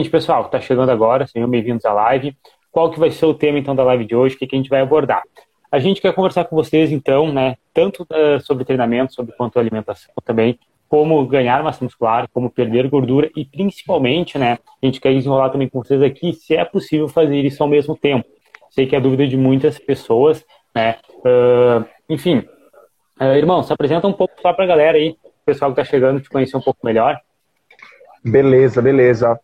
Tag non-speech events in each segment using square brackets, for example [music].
Gente, pessoal, está chegando agora, sejam bem-vindos à live. Qual que vai ser o tema, então, da live de hoje? O que, que a gente vai abordar? A gente quer conversar com vocês, então, né, tanto uh, sobre treinamento, sobre quanto alimentação também, como ganhar massa muscular, como perder gordura e, principalmente, né, a gente quer desenrolar também com vocês aqui se é possível fazer isso ao mesmo tempo. Sei que é a dúvida de muitas pessoas, né, uh, enfim. Uh, irmão, se apresenta um pouco só para a galera aí, o pessoal que está chegando, te conhecer um pouco melhor. Beleza, beleza.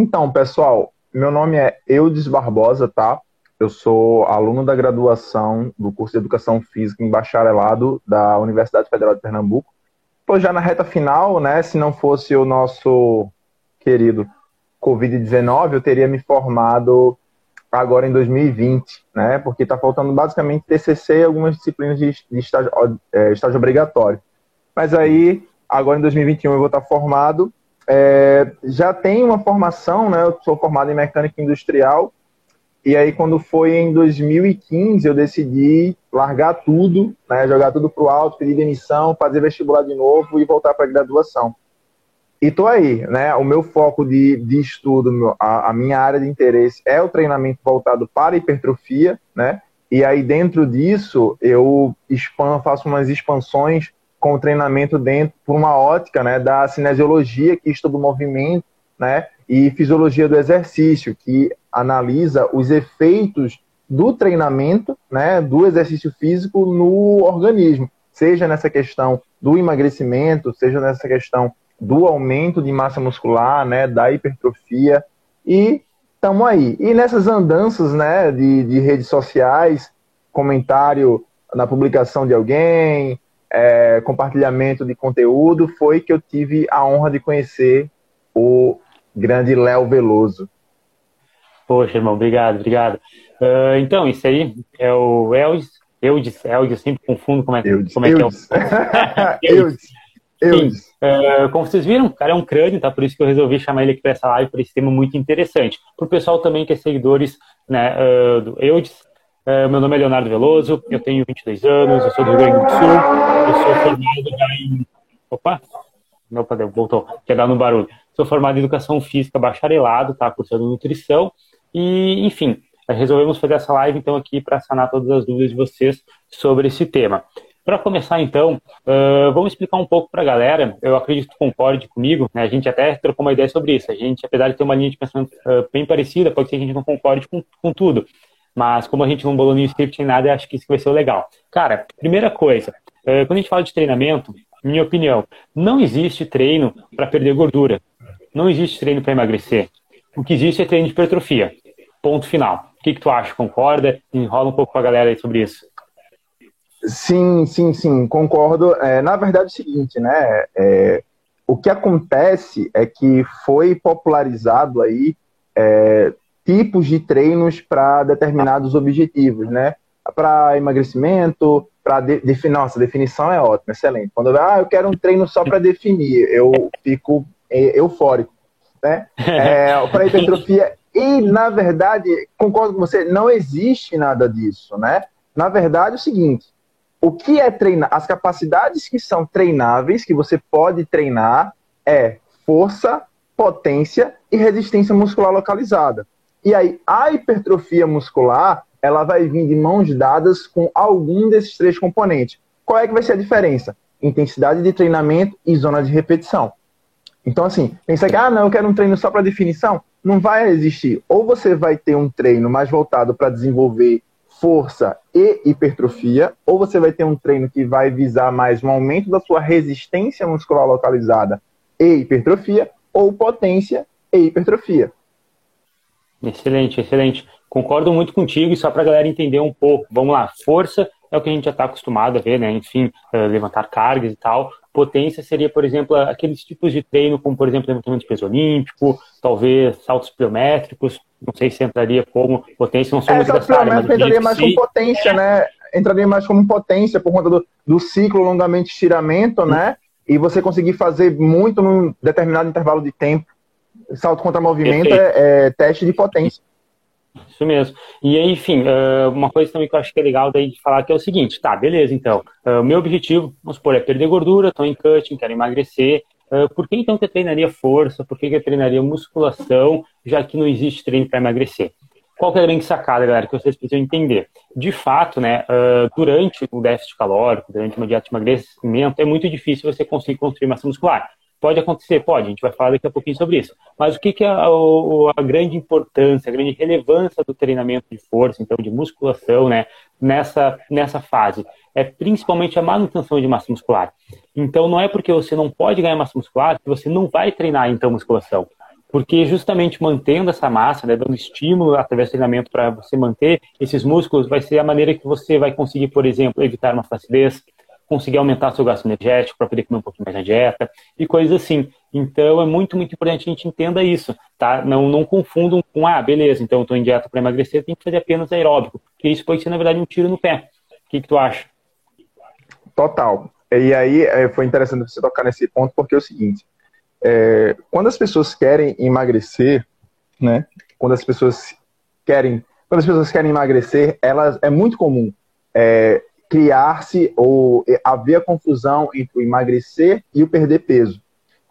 Então, pessoal, meu nome é Eudes Barbosa, tá? Eu sou aluno da graduação do curso de Educação Física em Bacharelado da Universidade Federal de Pernambuco. Estou já na reta final, né? Se não fosse o nosso querido Covid-19, eu teria me formado agora em 2020, né? Porque está faltando basicamente TCC e algumas disciplinas de, estágio, é, estágio obrigatório. Mas aí, agora em 2021 eu vou estar formado é, já tem uma formação, né? Eu sou formado em mecânica industrial. E aí, quando foi em 2015, eu decidi largar tudo, né, jogar tudo para o alto, pedir demissão, fazer vestibular de novo e voltar para graduação. E tô aí, né? O meu foco de, de estudo, a, a, minha área de interesse é o treinamento voltado para hipertrofia, né? E aí, dentro disso, eu expando, faço umas expansões com o treinamento dentro por uma ótica né, da cinesiologia, que estuda o movimento, né, e fisiologia do exercício, que analisa os efeitos do treinamento, né, do exercício físico no organismo, seja nessa questão do emagrecimento, seja nessa questão do aumento de massa muscular, né, da hipertrofia, e estamos aí. E nessas andanças né, de, de redes sociais, comentário na publicação de alguém, é, compartilhamento de conteúdo, foi que eu tive a honra de conhecer o grande Léo Veloso. Poxa, irmão, obrigado, obrigado. Uh, então, isso aí é o Eldis, Eldis, Eldis, sempre confundo como é, Eudis, como é que é o... Eudis. [laughs] [laughs] Sim, uh, como vocês viram, o cara é um crânio, tá? Por isso que eu resolvi chamar ele aqui para essa live, por esse tema muito interessante. Para o pessoal também que é seguidores né, uh, do Eudis, é, meu nome é Leonardo Veloso, eu tenho 22 anos, eu sou do Rio Grande do Sul, eu sou formado em. Opa! Não, voltou, quer dar no barulho. Sou formado em Educação Física bacharelado, tá? Cursando Nutrição, e, enfim, resolvemos fazer essa live, então, aqui para sanar todas as dúvidas de vocês sobre esse tema. Para começar, então, uh, vamos explicar um pouco para a galera. Eu acredito que concorde comigo. Né? A gente até trocou uma ideia sobre isso. A gente, apesar de ter uma linha de pensamento uh, bem parecida, pode ser que a gente não concorde com, com tudo. Mas como a gente não bolou nenhum script nem nada, acho que isso vai ser legal. Cara, primeira coisa, é, quando a gente fala de treinamento, minha opinião, não existe treino para perder gordura. Não existe treino para emagrecer. O que existe é treino de hipertrofia. Ponto final. O que, que tu acha? Concorda? Enrola um pouco com a galera aí sobre isso. Sim, sim, sim, concordo. É, na verdade, é o seguinte, né? É, o que acontece é que foi popularizado aí é, tipos de treinos para determinados objetivos, né? Para emagrecimento, para de, definir. Nossa, definição é ótima, excelente. Quando eu, ah, eu quero um treino só para definir, eu fico eufórico, né? [laughs] É, para hipertrofia. E, na verdade, concordo com você, não existe nada disso, né? Na verdade, é o seguinte: o que é treinar? As capacidades que são treináveis, que você pode treinar, é força, potência e resistência muscular localizada. E aí, a hipertrofia muscular, ela vai vir de mãos dadas com algum desses três componentes. Qual é que vai ser a diferença? Intensidade de treinamento e zona de repetição. Então, assim, pensa que, ah, não, eu quero um treino só para definição. Não vai existir. Ou você vai ter um treino mais voltado para desenvolver força e hipertrofia, ou você vai ter um treino que vai visar mais um aumento da sua resistência muscular localizada e hipertrofia, ou potência e hipertrofia. Excelente, excelente. Concordo muito contigo e só para a galera entender um pouco. Vamos lá, força é o que a gente já está acostumado a ver, né? Enfim, uh, levantar cargas e tal. Potência seria, por exemplo, aqueles tipos de treino, como por exemplo, levantamento de peso olímpico, talvez saltos pliométricos. Não sei se entraria como potência, não sou é, muito dessa área, mas entraria mais como potência, né? Entraria mais como potência por conta do, do ciclo longamente estiramento, né? E você conseguir fazer muito num determinado intervalo de tempo salto contra movimento é, é, teste de potência. Isso mesmo. E aí, enfim, uma coisa também que eu acho que é legal daí de falar que é o seguinte, tá, beleza, então, o meu objetivo, vamos supor, é perder gordura, estou em cutting, quero emagrecer, uh, por que então que eu treinaria força, por que, que eu treinaria musculação, já que não existe treino para emagrecer? Qual que é a grande sacada, galera, que vocês precisam entender? De fato, né, durante o déficit calórico, durante uma dieta de emagrecimento, é muito difícil você conseguir construir massa muscular. Pode acontecer? Pode, a gente vai falar daqui a pouquinho sobre isso. Mas o que, que é a, a, grande importância, a grande relevância do treinamento de força, então de musculação, né, nessa, nessa fase? É principalmente a manutenção de massa muscular. Então não é porque você não pode ganhar massa muscular que você não vai treinar então musculação. Porque justamente mantendo essa massa, né, dando estímulo através do treinamento para você manter esses músculos, vai ser a maneira que você vai conseguir, por exemplo, evitar uma flacidez, conseguir aumentar seu gasto energético para poder comer um pouquinho mais na dieta e coisas assim. Então é muito, muito importante que a gente entenda isso, tá? Não, não confundam com, ah, beleza, então eu estou em dieta para emagrecer, tem que fazer apenas aeróbico, porque isso pode ser, na verdade, um tiro no pé. O que, que tu acha? Total. E aí é, foi interessante você tocar nesse ponto, porque é o seguinte, é, quando as pessoas querem emagrecer, né? Quando as pessoas querem, quando as pessoas querem emagrecer, elas é muito comum é, criar-se ou haver a confusão entre o emagrecer e o perder peso.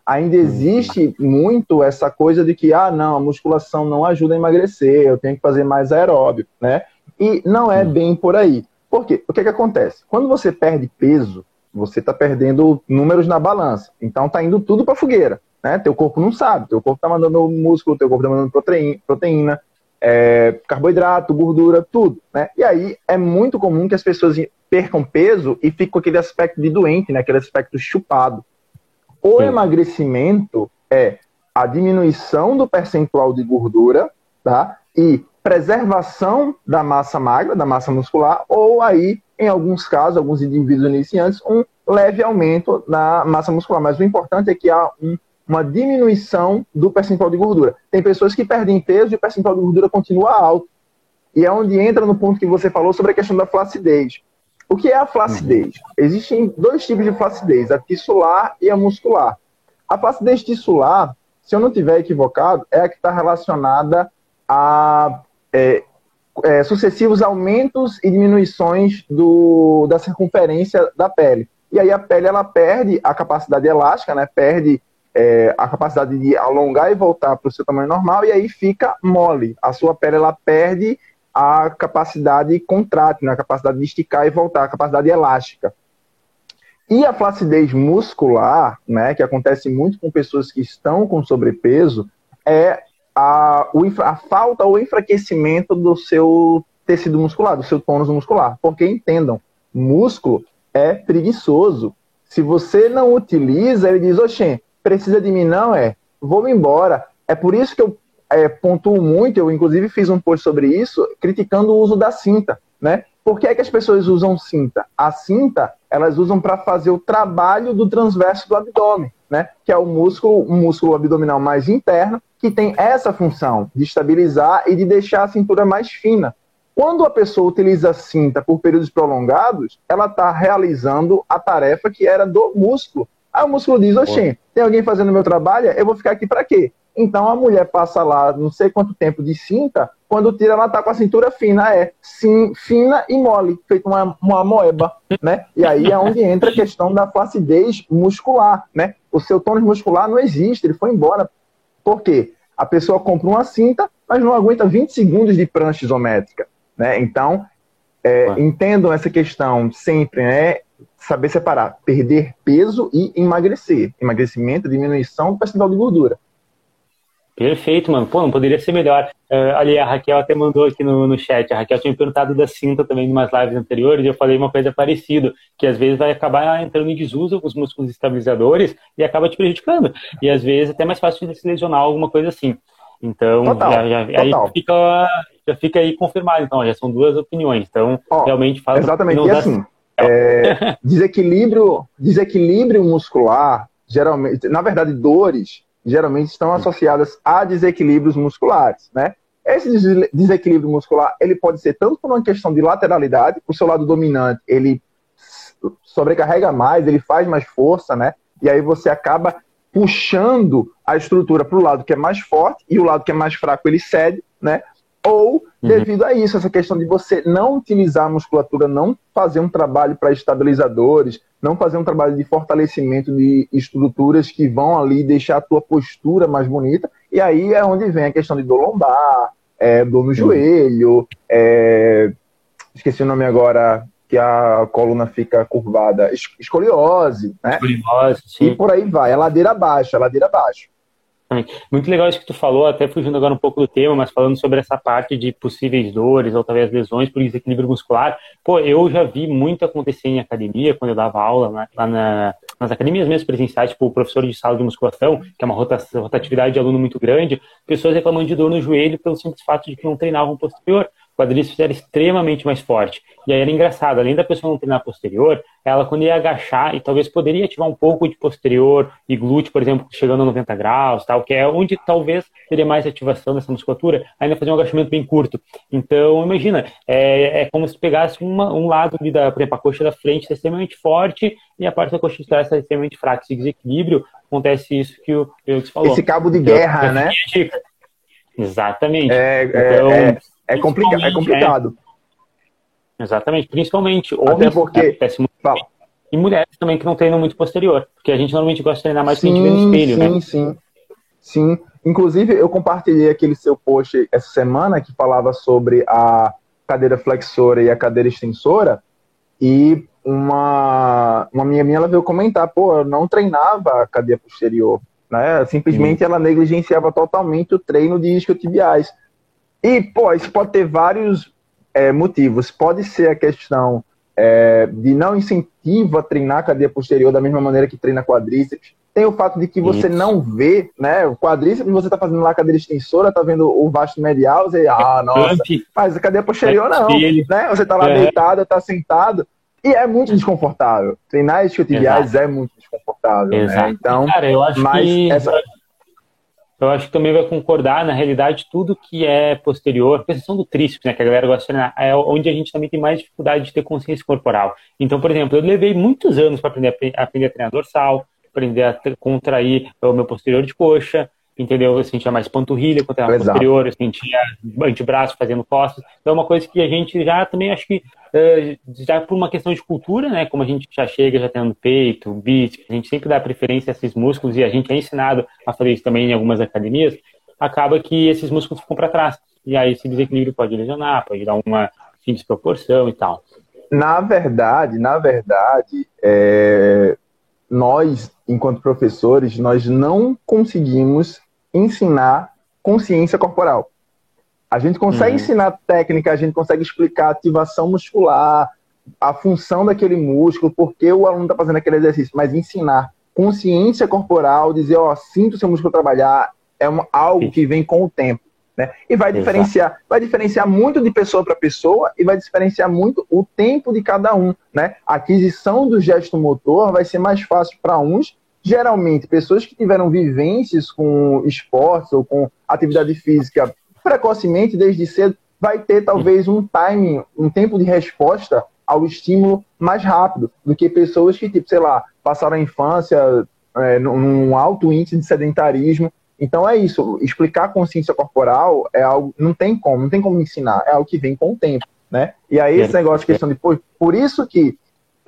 Ainda existe muito essa coisa de que, ah, não, a musculação não ajuda a emagrecer, eu tenho que fazer mais aeróbio, né? E não é bem por aí. Por quê? O que, que acontece? Quando você perde peso, você está perdendo números na balança. Então está indo tudo para fogueira. Né? Teu corpo não sabe. Teu corpo está mandando músculo, teu corpo está mandando proteína, proteína é, carboidrato, gordura, tudo. Né? E aí é muito comum que as pessoas percam peso e com aquele aspecto de doente, né? aquele aspecto chupado. O Sim. emagrecimento é a diminuição do percentual de gordura tá? e preservação da massa magra, da massa muscular, ou aí, em alguns casos, alguns indivíduos iniciantes, um leve aumento na massa muscular. Mas o importante é que há um uma diminuição do percentual de gordura. Tem pessoas que perdem peso e o percentual de gordura continua alto. E é onde entra no ponto que você falou sobre a questão da flacidez. O que é a flacidez? Uhum. Existem dois tipos de flacidez, a tissular e a muscular. A flacidez tissular, se eu não estiver equivocado, é a que está relacionada a é, é, sucessivos aumentos e diminuições do, da circunferência da pele. E aí a pele ela perde a capacidade elástica, né? perde é, a capacidade de alongar e voltar para o seu tamanho normal, e aí fica mole. A sua pele ela perde a capacidade contrátil, né, a capacidade de esticar e voltar, a capacidade elástica. E a flacidez muscular, né, que acontece muito com pessoas que estão com sobrepeso, é a, a falta ou enfraquecimento do seu tecido muscular, do seu tônus muscular. Porque entendam, músculo é preguiçoso. Se você não utiliza, ele diz, oxê, precisa de mim, não, é, vou embora. É por isso que eu é, pontuo muito, eu inclusive fiz um post sobre isso, criticando o uso da cinta, né? Por que, é que as pessoas usam cinta? A cinta, elas usam para fazer o trabalho do transverso do abdômen, né? Que é o músculo, o músculo abdominal mais interno, que tem essa função de estabilizar e de deixar a cintura mais fina. Quando a pessoa utiliza a cinta por períodos prolongados, ela está realizando a tarefa que era do músculo, Aí o músculo diz, oxê, tem alguém fazendo meu trabalho? Eu vou ficar aqui para quê? Então a mulher passa lá não sei quanto tempo de cinta, quando tira ela tá com a cintura fina, é sim, fina e mole, feito uma, uma moeba, né? E aí é onde entra a questão da flacidez muscular, né? O seu tônus muscular não existe, ele foi embora. Por quê? A pessoa compra uma cinta, mas não aguenta 20 segundos de prancha isométrica, né? Então, é, entendam essa questão sempre, né? saber separar perder peso e emagrecer. Emagrecimento, diminuição do percentual de gordura. Perfeito, mano. Pô, não poderia ser melhor. Uh, ali, a Raquel até mandou aqui no, no chat. A Raquel tinha me perguntado da cinta também em umas lives anteriores e eu falei uma coisa parecida, que às vezes vai acabar entrando em desuso com os músculos estabilizadores e acaba te prejudicando. E às vezes até mais fácil de se lesionar, alguma coisa assim. Então, total, já, já, total. aí fica, já fica aí confirmado. Então, já são duas opiniões. Então, Ó, realmente fala. Exatamente. E assim, é, [laughs] desequilíbrio, desequilíbrio muscular, geralmente, na verdade, dores, geralmente estão associadas a desequilíbrios musculares, né? Esse desequilíbrio muscular, ele pode ser tanto por uma questão de lateralidade, o seu lado dominante, ele sobrecarrega mais, ele faz mais força, né? E aí você acaba puxando a estrutura para o lado que é mais forte e o lado que é mais fraco ele cede, né? Ou uhum. devido a isso, essa questão de você não utilizar a musculatura, não fazer um trabalho para estabilizadores, não fazer um trabalho de fortalecimento de estruturas que vão ali deixar a tua postura mais bonita, e aí é onde vem a questão de dor lombar, é, dor no uhum. joelho, é, esqueci o nome agora, que a coluna fica curvada, escoliose, né? Escoliose, sim. E por aí vai, é ladeira abaixo, é ladeira abaixo. Muito legal isso que tu falou, até fugindo agora um pouco do tema, mas falando sobre essa parte de possíveis dores ou talvez lesões por desequilíbrio muscular. Pô, eu já vi muito acontecer em academia, quando eu dava aula lá, lá na, nas academias mesmo presenciais, tipo o professor de sala de musculação, que é uma rotatividade de aluno muito grande, pessoas reclamando de dor no joelho pelo simples fato de que não treinavam posterior quadríceps era extremamente mais forte. E aí era engraçado, além da pessoa não treinar posterior, ela quando ia agachar e talvez poderia ativar um pouco de posterior e glúteo, por exemplo, chegando a 90 graus, tal, que é onde talvez teria mais ativação dessa musculatura, ainda fazer um agachamento bem curto. Então, imagina, é, é como se pegasse uma, um lado ali da, por exemplo, a coxa da frente está extremamente forte e a parte da coxa de trás está extremamente fraca. Esse desequilíbrio, acontece isso que o Felix falou. Esse cabo de guerra, então, né? Exatamente. É, então, é, é, complica é complicado. É. Exatamente, principalmente homens, Até porque... Né, Fala. e mulheres também que não treinam muito posterior, porque a gente normalmente gosta de treinar mais sim, que a gente vê no espelho, sim, né? Sim, sim. Inclusive, eu compartilhei aquele seu post essa semana que falava sobre a cadeira flexora e a cadeira extensora, e uma, uma minha minha ela veio comentar, pô, eu não treinava a cadeira posterior, né? Simplesmente ela negligenciava totalmente o treino de isquiotibiais. E, pô, isso pode ter vários é, motivos. Pode ser a questão é, de não incentivo a treinar a cadeia posterior da mesma maneira que treina quadríceps. Tem o fato de que você isso. não vê, né? O quadríceps, você tá fazendo lá a cadeira extensora, tá vendo o vasto medial, você, ah, nossa, mas a cadeia posterior não, né? Você tá lá é. deitado, tá sentado, e é muito desconfortável. Treinar isquiotibiais é muito desconfortável, né? Exato. né? Então, Cara, eu acho mas que... essa eu acho que também vai concordar, na realidade, tudo que é posterior, a questão do tríceps, né, que a galera gosta de treinar, é onde a gente também tem mais dificuldade de ter consciência corporal. Então, por exemplo, eu levei muitos anos para aprender aprender a treinar dorsal, aprender a contrair o meu posterior de coxa, entendeu? Eu sentia mais panturrilha quando era posterior, eu sentia antebraço fazendo costas. Então, é uma coisa que a gente já também acho que uh, já por uma questão de cultura, né? Como a gente já chega já tendo peito, bíceps, a gente sempre dá preferência a esses músculos e a gente é ensinado a fazer isso também em algumas academias, acaba que esses músculos ficam para trás. E aí esse desequilíbrio pode lesionar, pode dar uma desproporção e tal. Na verdade, na verdade, é... nós, enquanto professores, nós não conseguimos ensinar consciência corporal. A gente consegue uhum. ensinar técnica, a gente consegue explicar ativação muscular, a função daquele músculo, porque o aluno está fazendo aquele exercício, mas ensinar consciência corporal, dizer, ó, sinto o seu músculo trabalhar, é uma, algo que vem com o tempo. Né? E vai diferenciar, Exato. vai diferenciar muito de pessoa para pessoa e vai diferenciar muito o tempo de cada um. Né? A aquisição do gesto motor vai ser mais fácil para uns geralmente, pessoas que tiveram vivências com esportes ou com atividade física precocemente, desde cedo, vai ter talvez um timing, um tempo de resposta ao estímulo mais rápido do que pessoas que, tipo, sei lá, passaram a infância é, num alto índice de sedentarismo. Então é isso, explicar consciência corporal é algo, não tem como, não tem como ensinar, é algo que vem com o tempo, né? E aí esse negócio de questão de, por, por isso que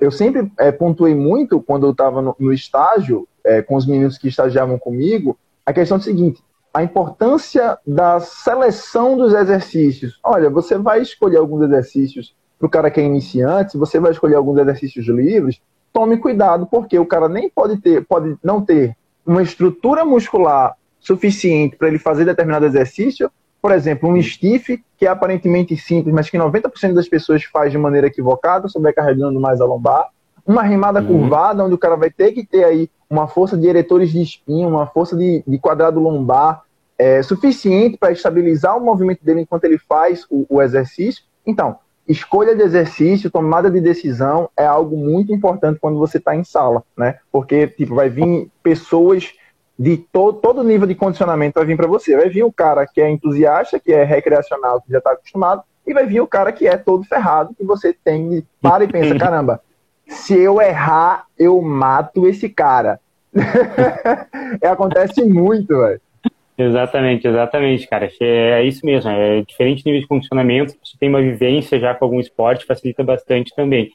eu sempre é, pontuei muito quando eu estava no, no, estágio, é, com os meninos que estagiavam comigo, a questão é a seguinte: a importância da seleção dos exercícios. Olha, você vai escolher alguns exercícios para o cara que é iniciante, você vai escolher alguns exercícios livres, tome cuidado, porque o cara nem pode ter, pode não ter uma estrutura muscular suficiente para ele fazer determinado exercício, por exemplo, um stiff, que é aparentemente simples, mas que 90% das pessoas faz de maneira equivocada, sobrecarregando mais a lombar. Uma remada uhum. curvada, onde o cara vai ter que ter aí uma força de eretores de espinho, uma força de, de quadrado lombar é, suficiente para estabilizar o movimento dele enquanto ele faz o, o exercício. Então, escolha de exercício, tomada de decisão é algo muito importante quando você está em sala, né? Porque tipo, vai vir pessoas de to todo nível de condicionamento vai vir para você. Vai vir o cara que é entusiasta, que é recreacional, que já está acostumado, e vai vir o cara que é todo ferrado, que você tem, para e pensa, [laughs] caramba, se eu errar, eu mato esse cara. é, [laughs] acontece muito, velho. Exatamente, exatamente, cara. É isso mesmo, é diferente nível de funcionamento, você tem uma vivência já com algum esporte, facilita bastante também.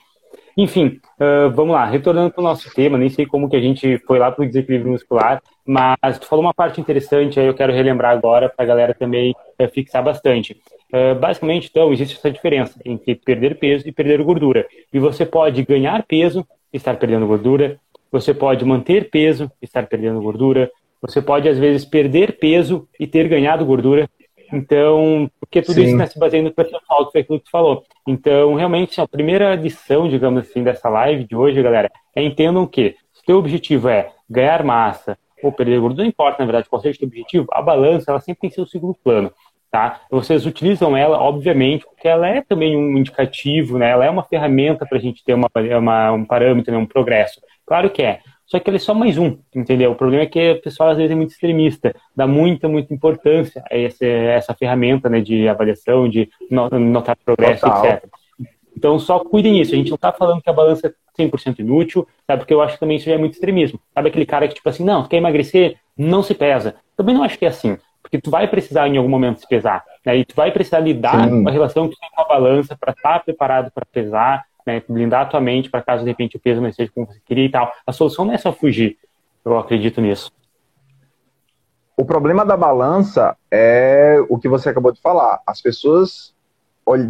Enfim, uh, vamos lá, retornando para o nosso tema, nem sei como que a gente foi lá para o desequilíbrio muscular, mas tu falou uma parte interessante, aí eu quero relembrar agora para a galera também uh, fixar bastante. Uh, basicamente, então, existe essa diferença entre perder peso e perder gordura. E você pode ganhar peso e estar perdendo gordura, você pode manter peso e estar perdendo gordura, você pode, às vezes, perder peso e ter ganhado gordura. Então, porque tudo Sim. isso está se baseando no percentual, que foi aquilo que tu falou. Então, realmente, a primeira lição, digamos assim, dessa live de hoje, galera, é entendam que se o teu objetivo é ganhar massa ou perder gordura, não importa, na verdade, qual seja o teu objetivo, a balança, ela sempre tem o segundo plano. Tá? Vocês utilizam ela, obviamente, porque ela é também um indicativo, né? ela é uma ferramenta para a gente ter uma, uma, um parâmetro, né? um progresso. Claro que é. Só que ele é só mais um, entendeu? O problema é que o pessoal às vezes é muito extremista, dá muita, muita importância a essa, essa ferramenta né, de avaliação, de notar progresso, Total. etc. Então só cuidem disso. A gente não está falando que a balança é 100% inútil, sabe? Porque eu acho que também isso já é muito extremismo. Sabe aquele cara que, tipo assim, não, tu quer emagrecer? Não se pesa. Também não acho que é assim. Porque tu vai precisar em algum momento se pesar. Né? E tu vai precisar lidar Sim. com a relação que tem com a balança para estar tá preparado para pesar né, blindar a tua mente para caso de repente o peso não esteja como você queria e tal. A solução não é só fugir. Eu acredito nisso. O problema da balança é o que você acabou de falar. As pessoas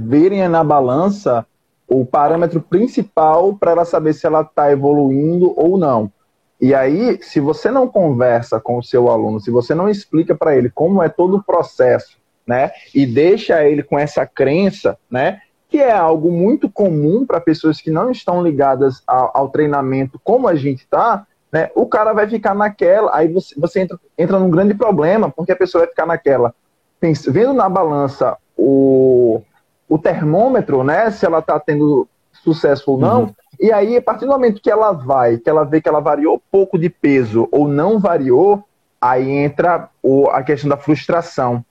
verem na balança o parâmetro principal para ela saber se ela está evoluindo ou não. E aí, se você não conversa com o seu aluno, se você não explica para ele como é todo o processo, né, e deixa ele com essa crença, né, que é algo muito comum para pessoas que não estão ligadas ao, ao treinamento como a gente está, né, o cara vai ficar naquela, aí você, você entra, entra num grande problema, porque a pessoa vai ficar naquela, pensa, vendo na balança o, o termômetro, né, se ela está tendo sucesso ou não, uhum. e aí, a partir do momento que ela vai, que ela vê que ela variou pouco de peso ou não variou, aí entra o, a questão da frustração.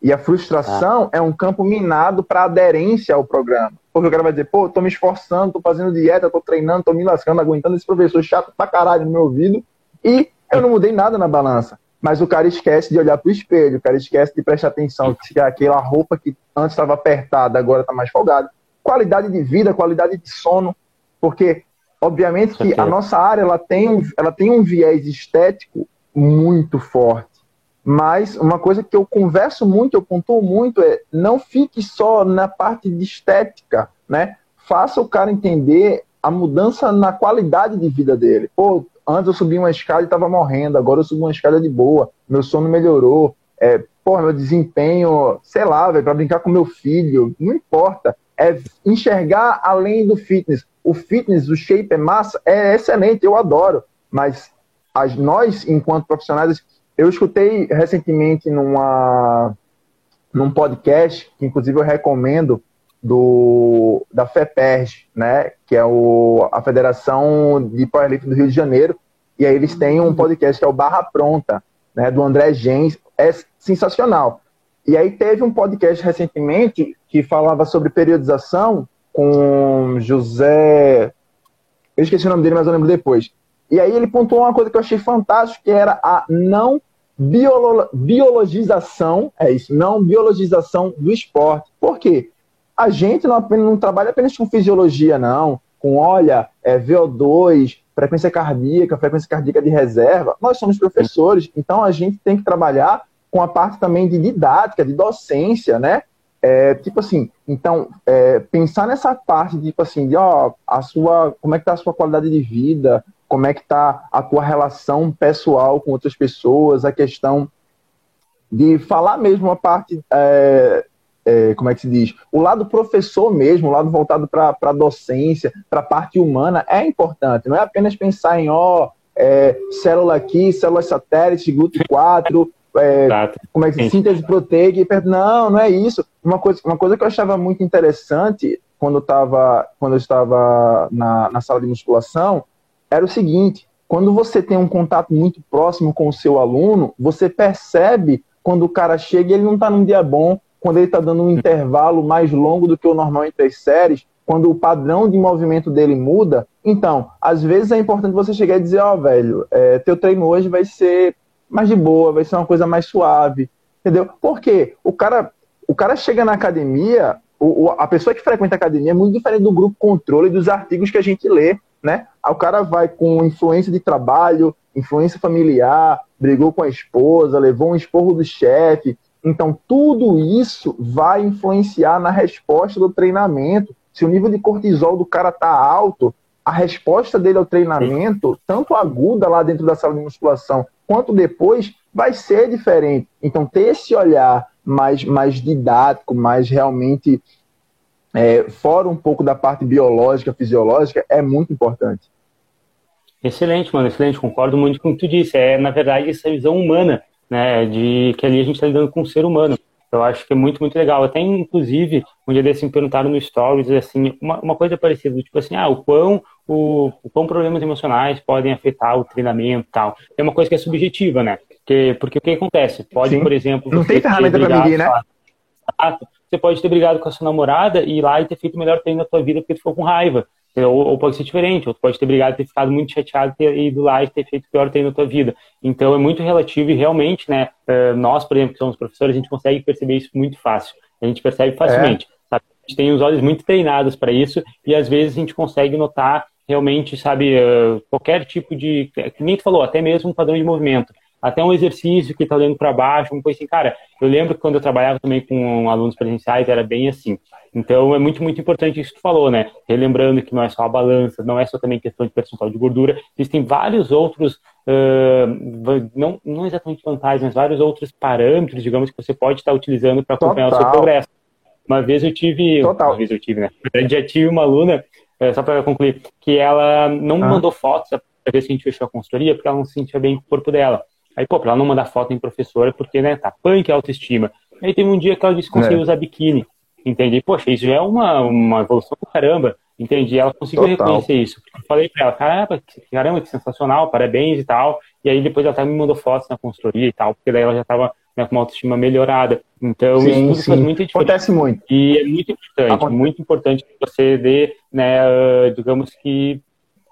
E a frustração ah. é um campo minado para aderência ao programa. Porque o cara vai dizer, pô, tô me esforçando, tô fazendo dieta, tô treinando, tô me lascando, aguentando esse professor chato pra caralho no meu ouvido, e eu não mudei nada na balança. Mas o cara esquece de olhar pro espelho, o cara esquece de prestar atenção, que aquela roupa que antes estava apertada, agora tá mais folgada. Qualidade de vida, qualidade de sono, porque, obviamente, que a nossa área ela tem, ela tem um viés estético muito forte. Mas uma coisa que eu converso muito, eu pontuo muito, é não fique só na parte de estética, né? Faça o cara entender a mudança na qualidade de vida dele. Pô, antes eu subi uma escada e estava morrendo, agora eu subi uma escada de boa, meu sono melhorou, é, meu desempenho, sei lá, para brincar com meu filho, não importa. É enxergar além do fitness. O fitness, o shape é massa, é excelente, eu adoro. Mas as, nós, enquanto profissionais, eu escutei recentemente numa, num podcast, que inclusive eu recomendo, do, da FEPERG, né, que é o, a Federação de Powerlifting do Rio de Janeiro, e aí eles têm um podcast que é o Barra Pronta, né, do André Gens, é sensacional. E aí teve um podcast recentemente que falava sobre periodização com José, eu esqueci o nome dele, mas eu lembro depois. E aí ele pontuou uma coisa que eu achei fantástica, que era a não biolo biologização, é isso, não biologização do esporte. Por quê? A gente não, não trabalha apenas com fisiologia, não, com, olha, é, VO2, frequência cardíaca, frequência cardíaca de reserva. Nós somos professores, então a gente tem que trabalhar com a parte também de didática, de docência, né? É, tipo assim, então, é, pensar nessa parte, tipo assim, de, ó, a sua, como é que tá a sua qualidade de vida, como é que está a tua relação pessoal com outras pessoas, a questão de falar mesmo a parte, é, é, como é que se diz, o lado professor mesmo, o lado voltado para a docência, para a parte humana, é importante. Não é apenas pensar em, ó, é, célula aqui, células satélites, GLUT4, é, como é que se síntese proteica, não, não é isso. Uma coisa, uma coisa que eu achava muito interessante quando, tava, quando eu estava na, na sala de musculação era o seguinte: quando você tem um contato muito próximo com o seu aluno, você percebe quando o cara chega e ele não está num dia bom, quando ele está dando um intervalo mais longo do que o normal entre as séries, quando o padrão de movimento dele muda. Então, às vezes é importante você chegar e dizer: Ó, oh, velho, é, teu treino hoje vai ser mais de boa, vai ser uma coisa mais suave, entendeu? Porque o cara, o cara chega na academia, o, a pessoa que frequenta a academia é muito diferente do grupo controle dos artigos que a gente lê, né? O cara vai com influência de trabalho, influência familiar, brigou com a esposa, levou um esporro do chefe. Então, tudo isso vai influenciar na resposta do treinamento. Se o nível de cortisol do cara tá alto, a resposta dele ao treinamento, tanto aguda lá dentro da sala de musculação, quanto depois, vai ser diferente. Então, ter esse olhar mais, mais didático, mais realmente é, fora um pouco da parte biológica, fisiológica, é muito importante. Excelente, mano, excelente. Concordo muito com o que tu disse. É, na verdade, essa visão humana, né, de que ali a gente está lidando com um ser humano. Eu acho que é muito, muito legal. Até, inclusive, um dia desse me perguntaram no Stories, assim, uma, uma coisa parecida, tipo assim, ah, o quão, o, o quão problemas emocionais podem afetar o treinamento e tal. É uma coisa que é subjetiva, né? Porque, porque o que acontece? Pode, Sim. por exemplo... Não tem ferramenta para medir, né? Você pode ter brigado com a sua namorada e ir lá e ter feito o melhor treino da tua vida porque tu ficou com raiva. Ou, ou, pode ser diferente, ou tu pode ter brigado, ter ficado muito chateado, ter ido lá e ter feito o pior treino da tua vida. Então é muito relativo e realmente, né, eh, nós, por exemplo, que somos professores, a gente consegue perceber isso muito fácil. A gente percebe facilmente. É. Sabe? A gente tem os olhos muito treinados para isso e às vezes a gente consegue notar realmente, sabe, eh, qualquer tipo de, que nem tu falou, até mesmo um padrão de movimento até um exercício que está olhando para baixo, uma coisa assim, cara, eu lembro que quando eu trabalhava também com alunos presenciais, era bem assim. Então é muito, muito importante isso que tu falou, né? Relembrando que não é só a balança, não é só também questão de percentual de gordura, existem vários outros, uh, não, não exatamente vantagens, mas vários outros parâmetros, digamos, que você pode estar utilizando para acompanhar Total. o seu progresso. Uma vez eu tive, Total. uma vez eu tive, né? Já tive uma aluna, é, só para concluir, que ela não ah. mandou fotos a vez que a gente fechou a consultoria, porque ela não se sentia bem com o corpo dela. Aí, pô, pra ela não mandar foto em professora, porque, né, tá punk a autoestima. Aí teve um dia que ela disse que conseguiu é. usar biquíni. Entendi. Poxa, isso já é uma, uma evolução do caramba. Entendi. Ela conseguiu Total. reconhecer isso. Eu falei pra ela, caramba, caramba, que sensacional, parabéns e tal. E aí depois ela até me mandou fotos na consultoria e tal, porque daí ela já tava né, com uma autoestima melhorada. Então, sim, isso tudo sim. faz muita diferença. Acontece muito. E é muito importante, Acontece. muito importante que você dê, né, uh, digamos que.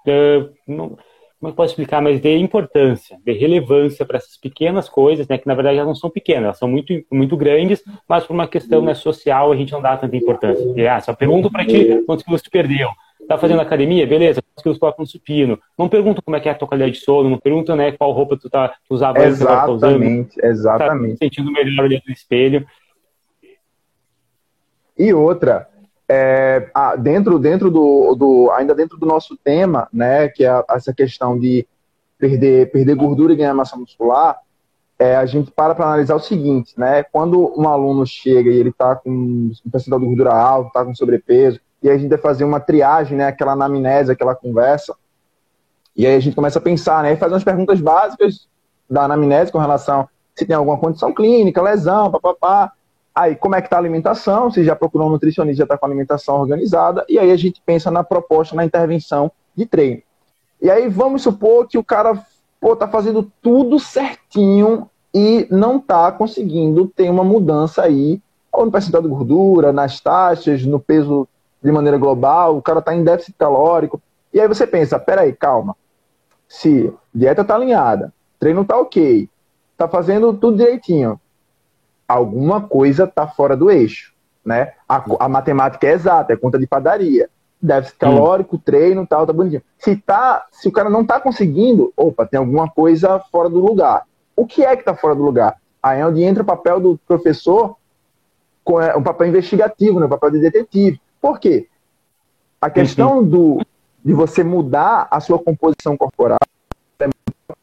Uh, não, como é eu posso explicar, mas de importância, de relevância para essas pequenas coisas, né, que na verdade elas não são pequenas, elas são muito, muito grandes, mas por uma questão né, social a gente não dá tanta importância. E, ah, só pergunto para ti quantos quilos tu perdeu. Tá fazendo academia? Beleza, quantos quilos tu coloca no supino? Não pergunta como é que é a tua qualidade de sono, não pergunta né, qual roupa tu, tá, tu usava antes, tá usando. Exatamente, tá sentindo melhor olhando no espelho. E outra, é, dentro, dentro do, do, ainda dentro do nosso tema, né, que é essa questão de perder, perder gordura e ganhar massa muscular, é, a gente para para analisar o seguinte, né, quando um aluno chega e ele está com um percentual de gordura alto, está com sobrepeso, e a gente vai fazer uma triagem, né, aquela anamnese, aquela conversa, e aí a gente começa a pensar, né, e fazer umas perguntas básicas da anamnese com relação se tem alguma condição clínica, lesão, papapá, Aí, como é que está a alimentação? Se já procurou um nutricionista, já está com a alimentação organizada. E aí a gente pensa na proposta, na intervenção de treino. E aí vamos supor que o cara está fazendo tudo certinho e não está conseguindo ter uma mudança aí, ou no percentual de gordura, nas taxas, no peso de maneira global, o cara está em déficit calórico. E aí você pensa, peraí, calma. Se dieta está alinhada, treino está ok, está fazendo tudo direitinho, alguma coisa está fora do eixo. Né? A, a, matemática é exata, é conta de padaria. Déficit calórico, hum. treino tal, tá bonitinho. Se, tá, se o cara não está conseguindo, opa, tem alguma coisa fora do lugar. O que é que está fora do lugar? Aí é onde entra o papel do professor, com é, um papel investigativo, né? o papel de detetive. Por quê? A questão uhum. do, de você mudar a sua composição corporal é muito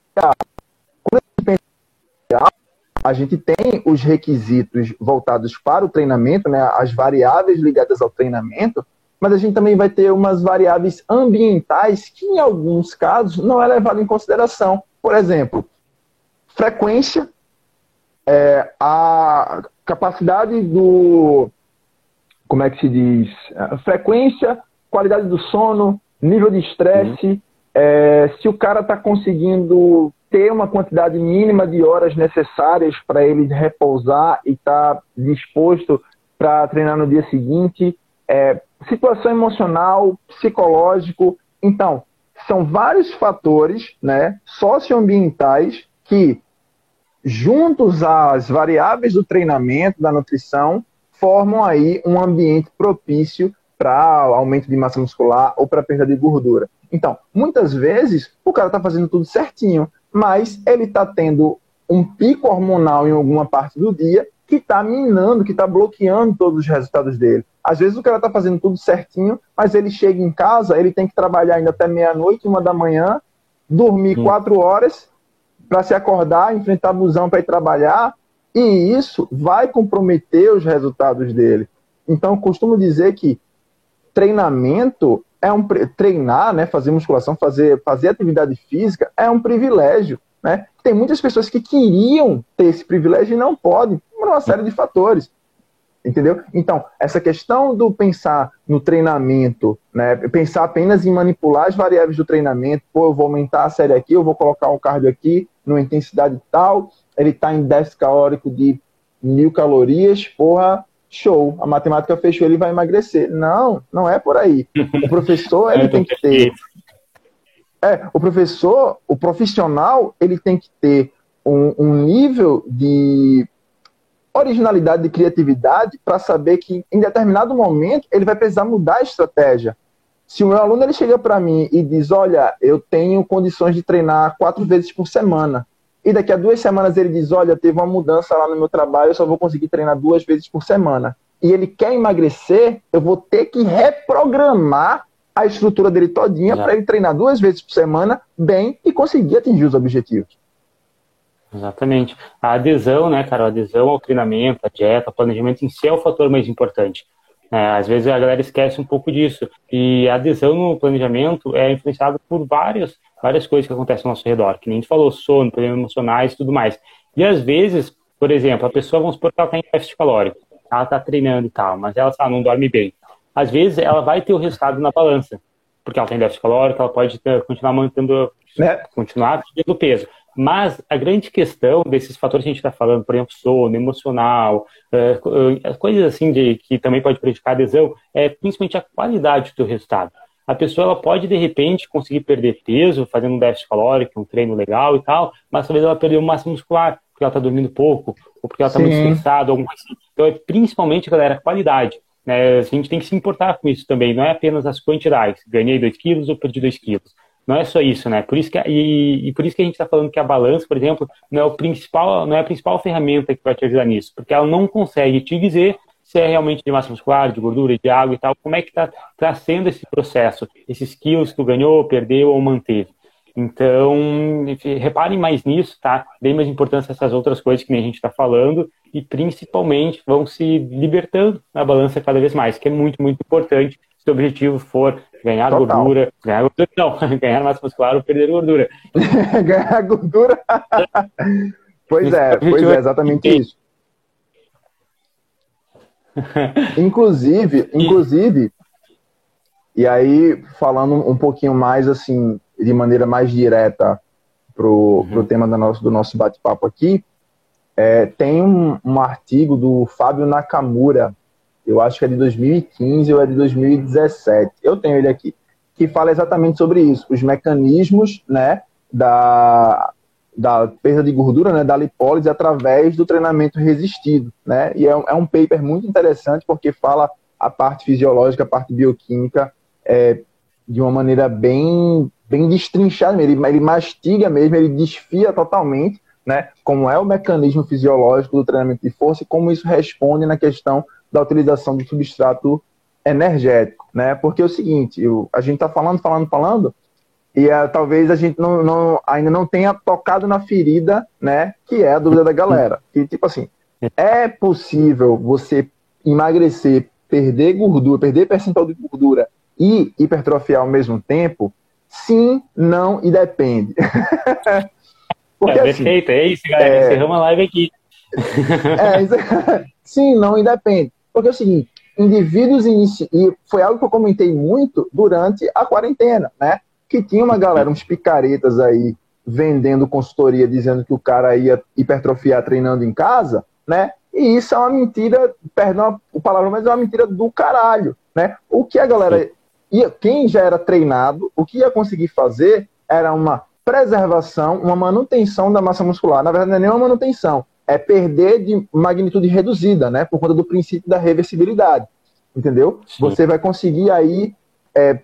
a gente tem os requisitos voltados para o treinamento, né, as variáveis ligadas ao treinamento, mas a gente também vai ter umas variáveis ambientais que, em alguns casos, não é levado em consideração. Por exemplo, frequência, é, a capacidade do. Como é que se diz? Frequência, qualidade do sono, nível de estresse, uhum. é, se o cara está conseguindo ter uma quantidade mínima de horas necessárias para ele repousar e estar tá disposto para treinar no dia seguinte, é, situação emocional, psicológico. Então, são vários fatores né, socioambientais que juntos às variáveis do treinamento, da nutrição, formam aí um ambiente propício para aumento de massa muscular ou para perda de gordura. Então, muitas vezes, o cara está fazendo tudo certinho, mas ele está tendo um pico hormonal em alguma parte do dia que está minando, que está bloqueando todos os resultados dele. Às vezes o cara está fazendo tudo certinho, mas ele chega em casa, ele tem que trabalhar ainda até meia-noite, uma da manhã, dormir Sim. quatro horas para se acordar, enfrentar busão para ir trabalhar, e isso vai comprometer os resultados dele. Então, eu costumo dizer que treinamento é um treinar, né, fazer musculação, fazer, fazer atividade física é um privilégio. Né? Tem muitas pessoas que queriam ter esse privilégio e não podem, por uma série de fatores. Entendeu? Então, essa questão do pensar no treinamento, né? pensar apenas em manipular as variáveis do treinamento, pô, eu vou aumentar a série aqui, eu vou colocar um cardio aqui, numa intensidade tal, ele está em déficit calórico de mil calorias, porra, show, a matemática fechou, ele vai emagrecer. Não, não é por aí. O professor, [laughs] ele é, tem que ter é, o professor, o profissional, ele tem que ter um, um nível de originalidade, de criatividade, para saber que em determinado momento ele vai precisar mudar a estratégia. Se o meu aluno ele chega para mim e diz, olha, eu tenho condições de treinar quatro vezes por semana, e daqui a duas semanas ele diz, olha, teve uma mudança lá no meu trabalho, eu só vou conseguir treinar duas vezes por semana, e ele quer emagrecer, eu vou ter que reprogramar a estrutura dele todinha para ele treinar duas vezes por semana bem e conseguir atingir os objetivos. Exatamente. A adesão, né, cara, a adesão ao treinamento, a dieta, o planejamento em si é o fator mais importante. É, às vezes a galera esquece um pouco disso. E a adesão no planejamento é influenciada por várias, várias coisas que acontecem ao nosso redor, que nem a gente falou, sono, problemas emocionais e tudo mais. E às vezes, por exemplo, a pessoa, vamos supor que ela está em déficit calórico, ela está treinando e tal, mas ela sabe, não dorme bem às vezes ela vai ter o resultado na balança, porque ela tem déficit calórico, ela pode continuar mantendo, né? continuar perdendo peso. Mas a grande questão desses fatores que a gente está falando, por exemplo, sono, emocional, uh, coisas assim de, que também pode prejudicar a adesão, é principalmente a qualidade do teu resultado. A pessoa ela pode, de repente, conseguir perder peso fazendo um déficit calórico, um treino legal e tal, mas talvez ela perdeu massa muscular, porque ela está dormindo pouco, ou porque ela está muito estressada, alguma coisa assim. Então, é principalmente, galera, qualidade. Né? A gente tem que se importar com isso também, não é apenas as quantidades, ganhei 2 quilos ou perdi 2 quilos. Não é só isso, né? Por isso que, e, e por isso que a gente está falando que a balança, por exemplo, não é, o principal, não é a principal ferramenta que vai te ajudar nisso, porque ela não consegue te dizer se é realmente de massa muscular, de gordura, de água e tal, como é que está tá sendo esse processo, esses quilos que tu ganhou, perdeu ou manteve. Então, reparem mais nisso, tá? Dê mais importância a essas outras coisas que a gente está falando e, principalmente, vão se libertando na balança cada vez mais, que é muito, muito importante se o objetivo for ganhar Total. gordura, ganhar gordura, não, [laughs] ganhar massa muscular ou perder gordura. [laughs] ganhar gordura? pois é, pois é, exatamente isso. [laughs] inclusive, inclusive, e aí falando um pouquinho mais assim, de maneira mais direta para o uhum. tema do nosso, do nosso bate-papo aqui, é, tem um, um, artigo do Fábio Nakamura, eu acho que é de 2015 ou é de 2017, eu tenho ele aqui, que fala exatamente sobre isso, os mecanismos né, da, da perda de gordura, né, da lipólise através do treinamento resistido. Né? E é um, é um paper muito interessante porque fala a parte fisiológica, a parte bioquímica, é, de uma maneira bem bem destrinchado, ele, ele mastiga mesmo, ele desfia totalmente, né, como é o mecanismo fisiológico do treinamento de força e como isso responde na questão da utilização do substrato energético, né? Porque é o seguinte, eu, a gente está falando, falando, falando, e uh, talvez a gente não, não, ainda não tenha tocado na ferida, né? Que é a dúvida da galera. Que, tipo assim, é possível você emagrecer, perder gordura, perder percentual de gordura e hipertrofiar ao mesmo tempo? sim, não e depende. [laughs] Porque, é, assim, perfeito, é isso, galera. É... Encerramos a live aqui. [laughs] é, sim, não e depende. Porque é o seguinte, indivíduos inici... e foi algo que eu comentei muito durante a quarentena, né? Que tinha uma galera, uns picaretas aí vendendo consultoria dizendo que o cara ia hipertrofiar treinando em casa, né? E isso é uma mentira, perdão o palavrão, mas é uma mentira do caralho, né? O que a galera ia, quem já era treinado, o que ia conseguir fazer era uma preservação, uma manutenção da massa muscular. Na verdade, não é nem uma manutenção, é perder de magnitude reduzida, né? Por conta do princípio da reversibilidade. Entendeu? Sim. Você vai conseguir aí é,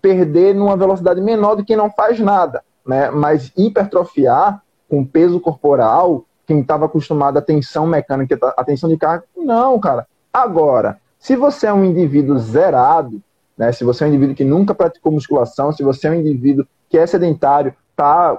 perder numa velocidade menor do que não faz nada, né? Mas hipertrofiar com peso corporal, quem estava acostumado à tensão mecânica, a tensão de carga, não, cara. Agora, se você é um indivíduo zerado, né? Se você é um indivíduo que nunca praticou musculação, se você é um indivíduo que é sedentário, tá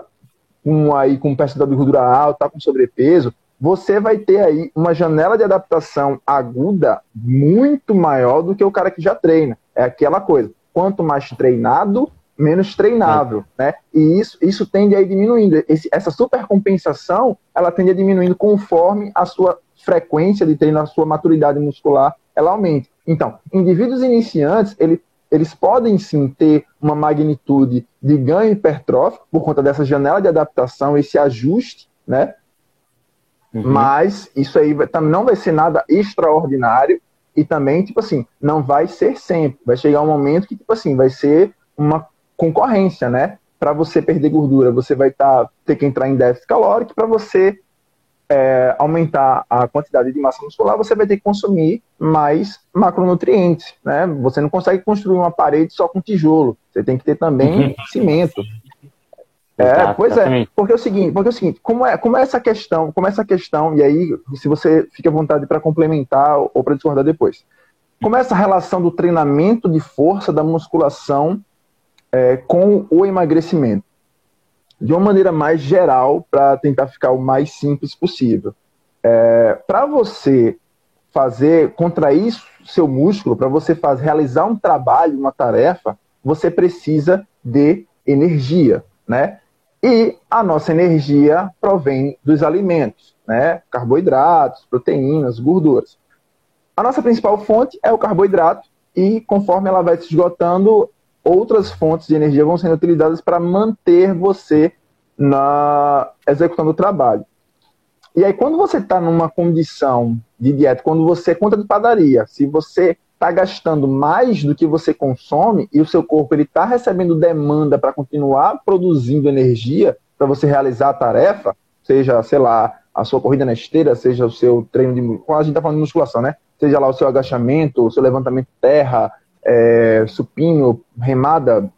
com aí com percentual de gordura alto, tá com sobrepeso, você vai ter aí uma janela de adaptação aguda muito maior do que o cara que já treina. É aquela coisa. Quanto mais treinado, menos treinável, é. né? E isso, isso tende a ir diminuindo. Esse, essa supercompensação, ela tende a diminuindo conforme a sua frequência de treino, a sua maturidade muscular, ela aumenta. Então, indivíduos iniciantes, ele, eles podem sim ter uma magnitude de ganho hipertrófico por conta dessa janela de adaptação, esse ajuste, né? Uhum. Mas isso aí não vai ser nada extraordinário e também, tipo assim, não vai ser sempre. Vai chegar um momento que, tipo assim, vai ser uma concorrência, né? Para você perder gordura, você vai tá, ter que entrar em déficit calórico. Para você é, aumentar a quantidade de massa muscular, você vai ter que consumir mais macronutrientes, né? Você não consegue construir uma parede só com tijolo. Você tem que ter também uhum. É, pois é, porque é o seguinte, porque é o seguinte, como é, como é essa questão, como é essa questão, e aí, se você fica à vontade para complementar ou para discordar depois. Como é essa relação do treinamento de força da musculação é, com o emagrecimento? De uma maneira mais geral, para tentar ficar o mais simples possível. É, para você fazer, contrair seu músculo, para você fazer, realizar um trabalho, uma tarefa, você precisa de energia, né? E a nossa energia provém dos alimentos, né? Carboidratos, proteínas, gorduras. A nossa principal fonte é o carboidrato, e conforme ela vai se esgotando, outras fontes de energia vão sendo utilizadas para manter você na executando o trabalho. E aí, quando você está numa condição de dieta, quando você conta de padaria, se você está gastando mais do que você consome e o seu corpo ele está recebendo demanda para continuar produzindo energia para você realizar a tarefa, seja, sei lá, a sua corrida na esteira, seja o seu treino de. A gente está falando de musculação, né? Seja lá o seu agachamento, o seu levantamento de terra, é, supino, remada,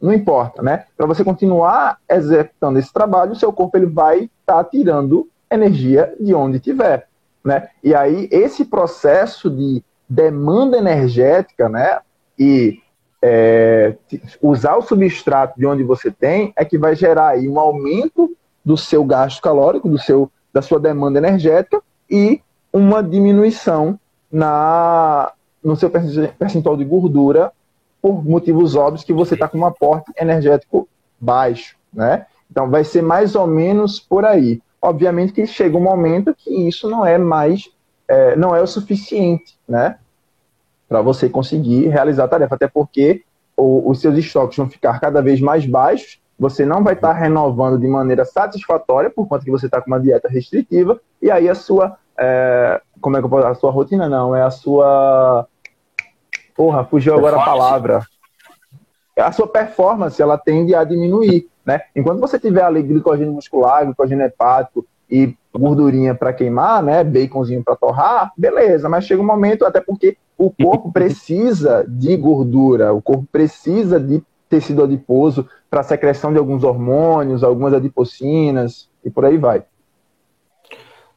não importa, né? Para você continuar executando esse trabalho, o seu corpo ele vai estar tá tirando energia de onde tiver, né? E aí esse processo de demanda energética, né? E é, usar o substrato de onde você tem é que vai gerar aí um aumento do seu gasto calórico, do seu, da sua demanda energética e uma diminuição na, no seu percentual de gordura por motivos óbvios que você está com um aporte energético baixo, né? Então vai ser mais ou menos por aí. Obviamente que chega um momento que isso não é mais, é, não é o suficiente, né? Para você conseguir realizar a tarefa, até porque o, os seus estoques vão ficar cada vez mais baixos, você não vai estar tá renovando de maneira satisfatória, por conta que você está com uma dieta restritiva, e aí a sua. É, como é que eu posso. A sua rotina não, é a sua. Porra, fugiu agora a palavra. A sua performance ela tende a diminuir. Né? Enquanto você tiver ali glicogênio muscular, glicogênio hepático e gordurinha para queimar, né, baconzinho para torrar, beleza, mas chega um momento, até porque o corpo [laughs] precisa de gordura, o corpo precisa de tecido adiposo para secreção de alguns hormônios, algumas adipocinas e por aí vai.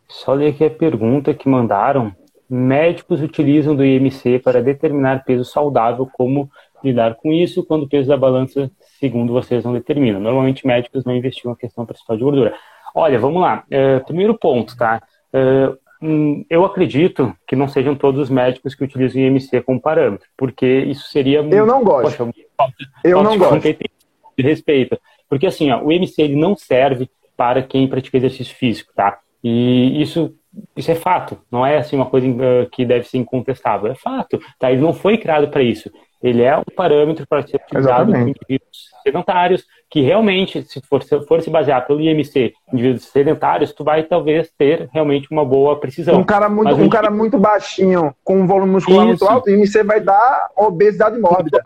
Só ler aqui a pergunta que mandaram. Médicos utilizam do IMC para determinar peso saudável, como lidar com isso quando o peso da balança, segundo vocês, não determina. Normalmente médicos não investigam a questão principal de gordura. Olha, vamos lá. É, primeiro ponto, tá? É, hum, eu acredito que não sejam todos os médicos que utilizam o IMC como parâmetro, porque isso seria. Eu não gosto. Poxa, eu não gosto. De respeito. Porque assim, ó, o IMC ele não serve para quem pratica exercício físico, tá? E isso, isso é fato, não é assim uma coisa uh, que deve ser incontestável, é fato, tá? Ele não foi criado para isso. Ele é um parâmetro para ser utilizado por indivíduos sedentários, que realmente, se for, se for se basear pelo IMC, indivíduos sedentários, tu vai talvez ter realmente uma boa precisão. Um cara muito, um cara muito baixinho, com um volume muscular Isso. muito alto, o IMC vai dar obesidade mórbida.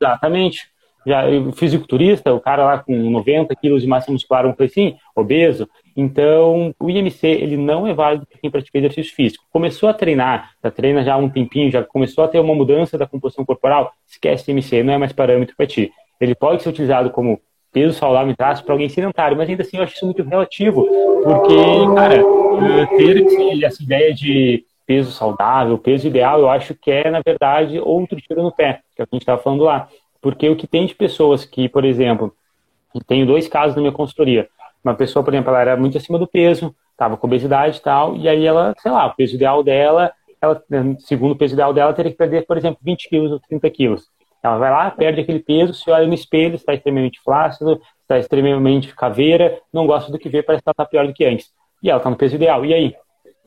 Exatamente. já fisiculturista, o cara lá com 90 quilos de massa muscular, um assim, obeso. Então, o IMC ele não é válido para quem pratica exercício físico. Começou a treinar, já treina já há um tempinho, já começou a ter uma mudança da composição corporal, esquece IMC, não é mais parâmetro para ti. Ele pode ser utilizado como peso saudável em traço para alguém sedentário, mas ainda assim eu acho isso muito relativo, porque, cara, eh, ter essa ideia de peso saudável, peso ideal, eu acho que é, na verdade, outro tiro no pé, que é o que a gente estava falando lá. Porque o que tem de pessoas que, por exemplo, tenho dois casos na minha consultoria. Uma pessoa, por exemplo, ela era muito acima do peso, estava com obesidade e tal, e aí ela, sei lá, o peso ideal dela, ela, segundo o peso ideal dela, teria que perder, por exemplo, 20 quilos ou 30 quilos. Ela vai lá, perde aquele peso, se olha no espelho, está extremamente flácido, está extremamente caveira, não gosta do que vê, parece que ela está pior do que antes. E ela está no peso ideal. E aí?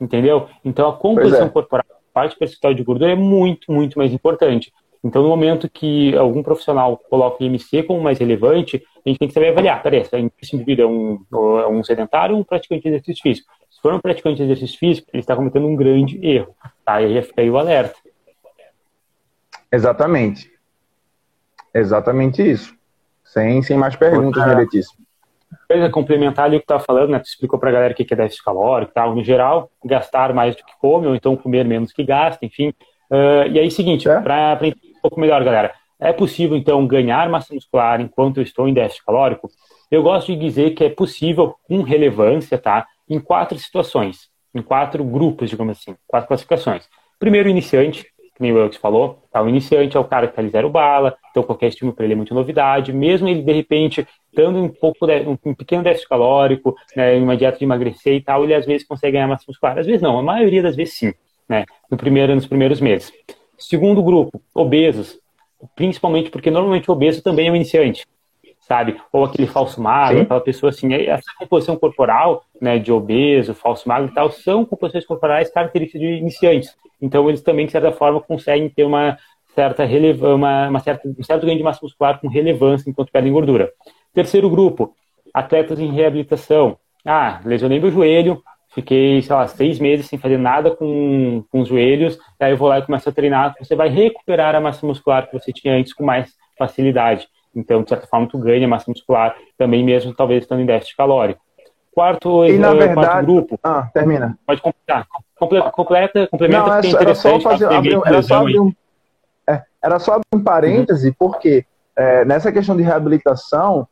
Entendeu? Então a composição é. corporal, a parte percentual de gordura é muito, muito mais importante. Então, no momento que algum profissional coloca o IMC como mais relevante, a gente tem que saber avaliar. Peraí, esse indivíduo é um, é um sedentário ou um praticante de exercício físico? Se for um praticante de exercício físico, ele está cometendo um grande erro. Tá? E aí fica aí o alerta. Exatamente. Exatamente isso. Sem, sem mais perguntas, né, Letícia? coisa complementar ali o que estava falando, né? Tu explicou para a galera o que é déficit calórico e tal. No geral, gastar mais do que come, ou então comer menos que gasta, enfim. Uh, e aí, seguinte, é? para entender pouco melhor, galera, é possível, então, ganhar massa muscular enquanto eu estou em déficit calórico? Eu gosto de dizer que é possível, com relevância, tá? Em quatro situações, em quatro grupos, digamos assim, quatro classificações. Primeiro, iniciante, que nem o Elks falou, tá? o iniciante é o cara que está ali zero bala, então qualquer estímulo para ele é muito novidade, mesmo ele, de repente, dando um pouco, de, um pequeno déficit calórico, né, em uma dieta de emagrecer e tal, ele às vezes consegue ganhar massa muscular. Às vezes não, a maioria das vezes sim, né, no primeiro, nos primeiros meses. Segundo grupo, obesos, principalmente porque normalmente o obeso também é um iniciante, sabe? Ou aquele falso magro, sim. aquela pessoa assim, essa composição corporal, né, de obeso, falso magro e tal, são composições corporais características de iniciantes. Então eles também, de certa forma, conseguem ter uma certa relevância, uma, uma certa, um certo ganho de massa muscular com relevância enquanto perdem gordura. Terceiro grupo, atletas em reabilitação. Ah, lesionei meu joelho, fiquei, sei lá, seis meses sem fazer nada com, com os joelhos, aí eu vou lá e começo a treinar, você vai recuperar a massa muscular que você tinha antes com mais facilidade. Então, de certa forma, tu ganha massa muscular também mesmo, talvez, estando em déficit calórico. Quarto, e, na uh, verdade, quarto grupo. Ah, termina. Pode completar. Completa, completa complementa, Não, é, era só fazer, abrir, era, só abrir um, é, era só abrir um parêntese, uhum. porque é, nessa questão de reabilitação,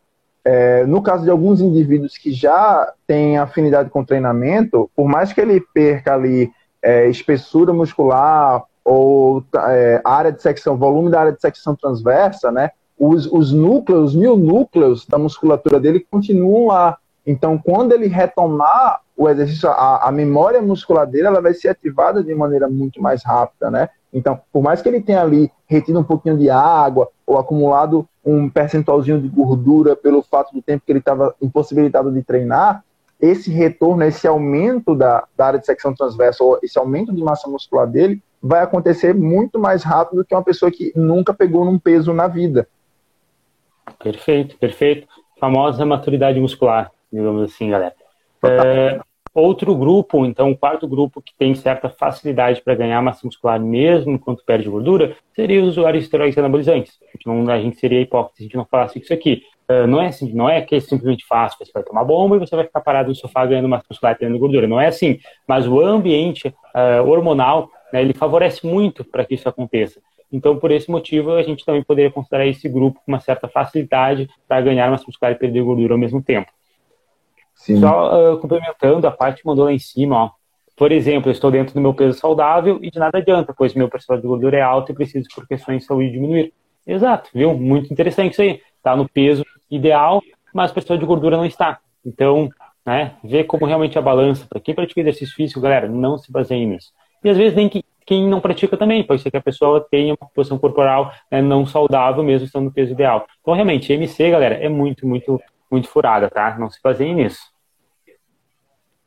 é, no caso de alguns indivíduos que já têm afinidade com treinamento, por mais que ele perca ali é, espessura muscular ou é, área de secção, volume da área de secção transversa, né? Os, os núcleos, os mil núcleos da musculatura dele continuam lá. Então, quando ele retomar o exercício, a, a memória muscular dele ela vai ser ativada de maneira muito mais rápida, né? Então, por mais que ele tenha ali retido um pouquinho de água ou acumulado um percentualzinho de gordura pelo fato do tempo que ele estava impossibilitado de treinar, esse retorno, esse aumento da, da área de secção transversa, ou esse aumento de massa muscular dele, vai acontecer muito mais rápido do que uma pessoa que nunca pegou num peso na vida. Perfeito, perfeito. Famosa maturidade muscular, digamos assim, galera. É, Outro grupo, então, o quarto grupo que tem certa facilidade para ganhar massa muscular mesmo enquanto perde gordura, seria os usuários de esteroides anabolizantes. A gente, não, a gente seria hipócrita se a gente não falasse isso aqui. Uh, não, é assim, não é que é simplesmente fácil, você vai tomar bomba e você vai ficar parado no sofá ganhando massa muscular e perdendo gordura. Não é assim. Mas o ambiente uh, hormonal, né, ele favorece muito para que isso aconteça. Então, por esse motivo, a gente também poderia considerar esse grupo com uma certa facilidade para ganhar massa muscular e perder gordura ao mesmo tempo. Sim. Só uh, complementando a parte que mandou lá em cima, ó. Por exemplo, eu estou dentro do meu peso saudável e de nada adianta, pois meu percentual de gordura é alto e preciso, por questões de saúde, diminuir. Exato, viu? Muito interessante isso aí. Está no peso ideal, mas o percentual de gordura não está. Então, né, ver como realmente a balança. Para quem pratica exercício físico, galera, não se baseie nisso. E às vezes nem que, quem não pratica também, pode ser que a pessoa tenha uma posição corporal né, não saudável mesmo estando no peso ideal. Então, realmente, MC, galera, é muito, muito, muito furada, tá? Não se baseie nisso.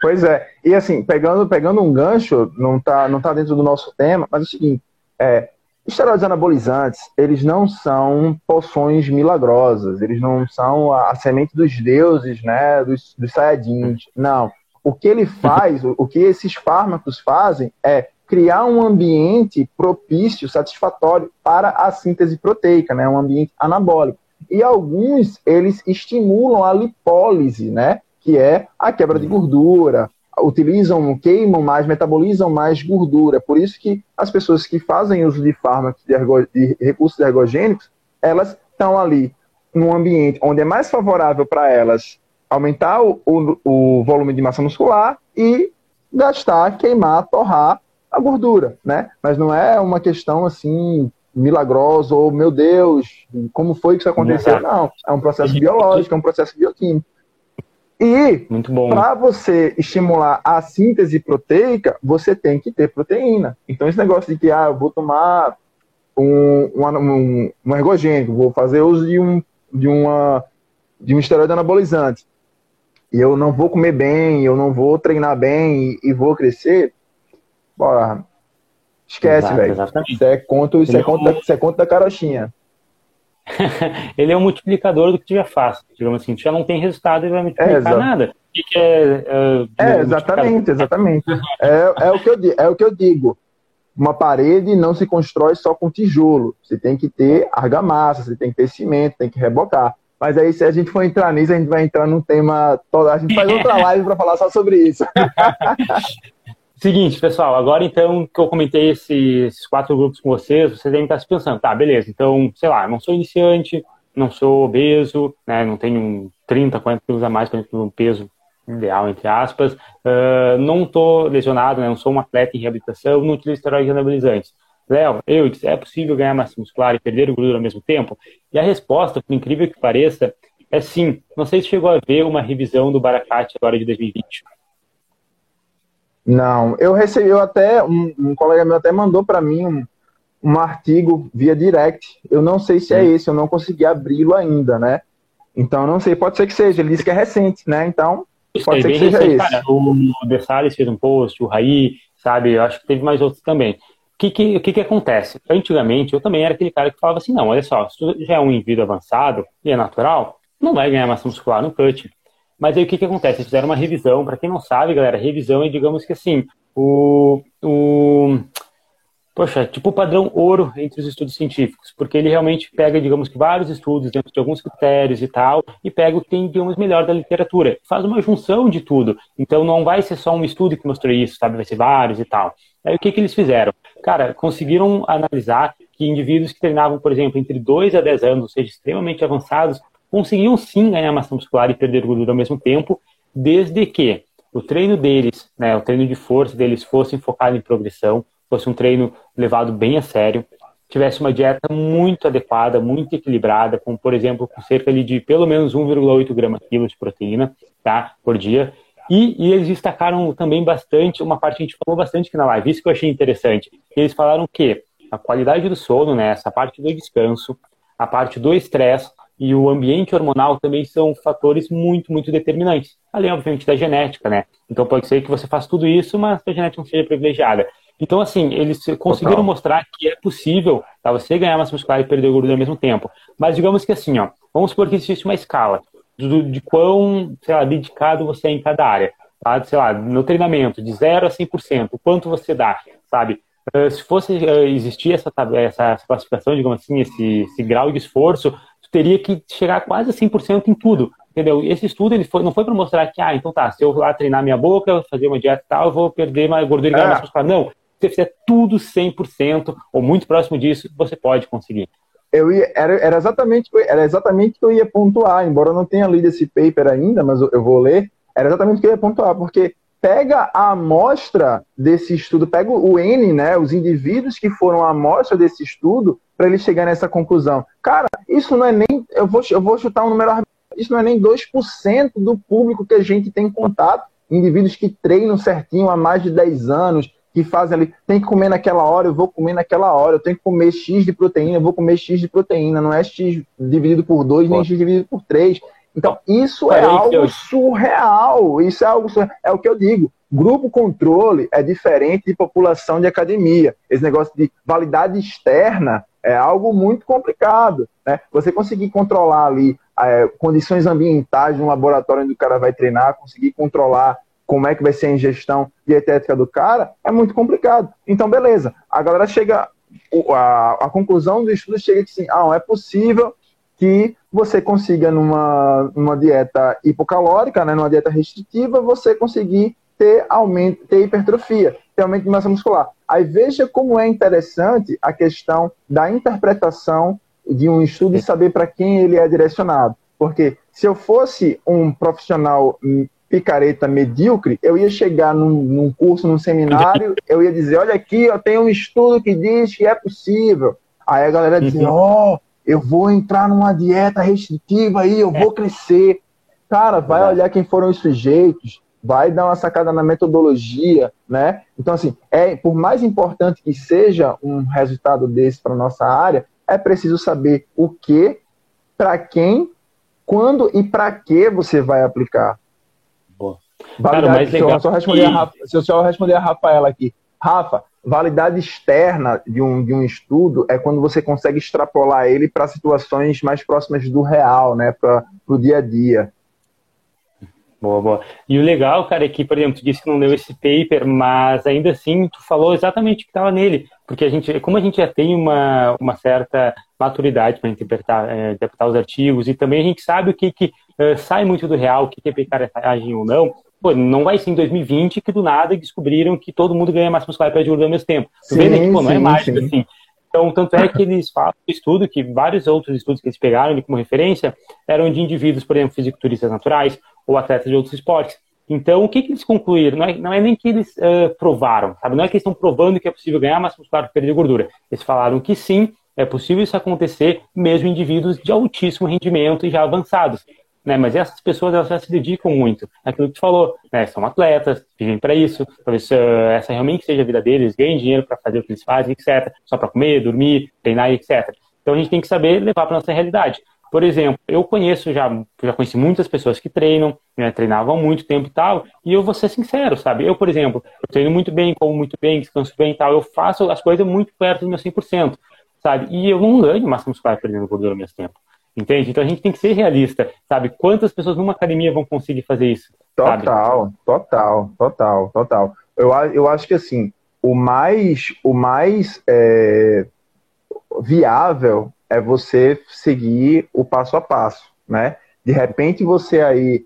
Pois é. E assim, pegando, pegando um gancho, não está não tá dentro do nosso tema, mas é o seguinte, é, esteroides anabolizantes, eles não são poções milagrosas, eles não são a, a semente dos deuses, né, dos, dos saiyajins, não. O que ele faz, o, o que esses fármacos fazem é criar um ambiente propício, satisfatório para a síntese proteica, né, um ambiente anabólico. E alguns, eles estimulam a lipólise, né? Que é a quebra de gordura, utilizam, queimam mais, metabolizam mais gordura. Por isso que as pessoas que fazem uso de fármacos, de, ergo, de recursos ergogênicos, elas estão ali num ambiente onde é mais favorável para elas aumentar o, o, o, volume de massa muscular e gastar, queimar, torrar a gordura, né? Mas não é uma questão assim milagrosa ou meu Deus, como foi que isso aconteceu? Não, é um processo biológico, é um processo bioquímico. E para você estimular a síntese proteica, você tem que ter proteína. Então esse negócio de que ah, eu vou tomar um, um, um ergogênico, vou fazer uso de um de uma de um esteroide anabolizante e eu não vou comer bem, eu não vou treinar bem e, e vou crescer, bora, esquece, velho. Isso é conto, isso é conto, da, isso é conto da carochinha. [laughs] ele é um multiplicador do que tiver fácil. Digamos assim, já não tem resultado, ele vai multiplicar é, nada. O que é, é, é exatamente, exatamente. é, é, o que eu, é o que eu digo. Uma parede não se constrói só com tijolo. Você tem que ter argamassa, você tem que ter cimento, tem que rebocar. Mas aí, se a gente for entrar nisso, a gente vai entrar num tema. A gente faz outra [laughs] live para falar só sobre isso. [laughs] Seguinte, pessoal, agora então que eu comentei esses quatro grupos com vocês, vocês devem estar se pensando, tá, beleza, então, sei lá, não sou iniciante, não sou obeso, né, não tenho 30, 40 quilos a mais para um peso ideal, entre aspas, uh, não estou lesionado, né, não sou um atleta em reabilitação, não utilizo esteroides anabolizantes. Léo, eu é possível ganhar massa muscular e perder gordura ao mesmo tempo? E a resposta, por incrível que pareça, é sim. Não sei se chegou a ver uma revisão do Baracate agora de 2020. Não, eu recebi, eu até, um, um colega meu até mandou para mim um, um artigo via direct. Eu não sei se é esse, eu não consegui abri-lo ainda, né? Então, não sei, pode ser que seja. Ele disse que é recente, né? Então, pode ser que seja recente, esse. Cara, o Dessales fez um post, o Raí, sabe? Eu acho que teve mais outros também. O que, que, que, que acontece? Antigamente, eu também era aquele cara que falava assim, não, olha só, se tu já é um indivíduo avançado e é natural, não vai ganhar massa muscular no cut. Mas aí o que, que acontece? Eles fizeram uma revisão, para quem não sabe, galera, revisão é, digamos que assim, o, o poxa, tipo o padrão ouro entre os estudos científicos, porque ele realmente pega, digamos que vários estudos dentro de alguns critérios e tal, e pega o que tem, digamos, melhor da literatura, faz uma junção de tudo. Então não vai ser só um estudo que mostrou isso, sabe? Vai ser vários e tal. Aí o que, que eles fizeram? Cara, conseguiram analisar que indivíduos que treinavam, por exemplo, entre 2 a 10 anos, ou seja, extremamente avançados, conseguiam sim ganhar massa muscular e perder gordura ao mesmo tempo, desde que o treino deles, né, o treino de força deles fosse focado em progressão, fosse um treino levado bem a sério, tivesse uma dieta muito adequada, muito equilibrada, com, por exemplo, com cerca de pelo menos 1,8 gramas quilo de proteína tá, por dia. E, e, eles destacaram também bastante, uma parte que a gente falou bastante aqui na live, isso que eu achei interessante. Eles falaram que a qualidade do sono, né, essa parte do descanso, a parte do estresse e o ambiente hormonal também são fatores muito, muito determinantes. Além, obviamente, da genética, né? Então pode ser que você faça tudo isso, mas a genética não seja privilegiada. Então, assim, eles conseguiram Total. mostrar que é possível tá, você ganhar massa muscular e perder gordura ao mesmo tempo. Mas digamos que assim, ó, vamos supor que existe uma escala de, de quão, sei lá, dedicado você é em cada área. Tá? Sei lá, no treinamento, de 0 a 100%, o quanto você dá, sabe? Uh, se fosse uh, existir essa, essa, essa, classificação, digamos assim, esse, esse grau de esforço, teria que chegar quase a 100% em tudo. Entendeu? Esse estudo ele foi, não foi para mostrar que, ah, então tá, se eu lá treinar minha boca, fazer uma dieta e tal, eu vou perder mais gordura e ganhar mais muscular. Não, você fizer tudo 100% ou muito próximo disso, você pode conseguir. Eu ia, era, era, exatamente, era exatamente o que eu ia pontuar, embora eu não tenha lido esse paper ainda, mas eu vou ler, era exatamente o que eu ia pontuar, porque pega a amostra desse estudo, pega o N, né, os indivíduos que foram a amostra desse estudo, para ele chegar nessa conclusão. Cara, isso não é nem, eu vou, eu vou chutar um número, isso não é nem 2% do público que a gente tem contato, indivíduos que treinam certinho há mais de 10 anos, que fazem ali, tem que comer naquela hora, eu vou comer naquela hora, eu tenho que comer X de proteína, eu vou comer X de proteína, não é X dividido por 2, nem X dividido por 3. Então, isso é algo surreal. Isso é algo surreal. É o que eu digo. Grupo controle é diferente de população de academia. Esse negócio de validade externa é algo muito complicado. Né? Você conseguir controlar ali é, condições ambientais de um laboratório onde o cara vai treinar, conseguir controlar como é que vai ser a ingestão dietética do cara, é muito complicado. Então, beleza. A galera chega, a, a conclusão do estudo chega que sim, ah, é possível que você consiga numa, numa dieta hipocalórica, né, numa dieta restritiva, você conseguir ter aumento, ter hipertrofia, ter aumento de massa muscular. Aí veja como é interessante a questão da interpretação de um estudo e saber para quem ele é direcionado. Porque se eu fosse um profissional picareta medíocre, eu ia chegar num, num, curso, num seminário, [laughs] eu ia dizer, olha aqui, eu tenho um estudo que diz que é possível. Aí a galera dizia, uhum. ó, oh, eu vou entrar numa dieta restritiva aí, eu vou crescer. Cara, vai olhar quem foram os sujeitos, vai dar uma sacada na metodologia, né? Então, assim, é, por mais importante que seja um resultado desse para nossa área, é preciso saber o que, para quem, quando e para que você vai aplicar. Boa. Cara, mais legal. Eu, só responder a, se eu só responder a Rafaela aqui. Rafa, validade externa de um, de um estudo é quando você consegue extrapolar ele para situações mais próximas do real, né? Para o dia a dia. Boa, boa. E o legal, cara, é que, por exemplo, tu disse que não leu esse paper, mas ainda assim tu falou exatamente o que estava nele. Porque a gente, como a gente já tem uma, uma certa maturidade para interpretar, é, interpretar os artigos, e também a gente sabe o que, que uh, sai muito do real, o que, que é picaretagem ou não, pô, não vai ser em 2020 que do nada descobriram que todo mundo ganha massa muscular para gordura ao mesmo tempo. Né, que, pô, não é mágico assim. Então, tanto é que eles falam estudo que vários outros estudos que eles pegaram como referência eram de indivíduos, por exemplo, fisiculturistas naturais, ou atletas de outros esportes. Então, o que, que eles concluíram? Não é, não é nem que eles uh, provaram, sabe? Não é que eles estão provando que é possível ganhar massa muscular por perder gordura. Eles falaram que sim, é possível isso acontecer mesmo em indivíduos de altíssimo rendimento e já avançados. Né? Mas essas pessoas elas já se dedicam muito naquilo que tu falou, né? São atletas, vivem para isso, talvez uh, essa realmente seja a vida deles, ganhem dinheiro para fazer o que eles fazem, etc. Só para comer, dormir, treinar, etc. Então a gente tem que saber levar para nossa realidade. Por exemplo, eu conheço já, já conheci muitas pessoas que treinam, né, treinavam muito tempo e tal, e eu vou ser sincero, sabe? Eu, por exemplo, eu treino muito bem, como muito bem, descanso bem e tal, eu faço as coisas muito perto do meu 100%, sabe? E eu não ganho massa muscular perdendo gordura ao mesmo tempo. Entende? Então a gente tem que ser realista, sabe? Quantas pessoas numa academia vão conseguir fazer isso? Total, sabe? total, total, total. Eu, eu acho que assim, o mais, o mais é, viável é você seguir o passo a passo, né? De repente você aí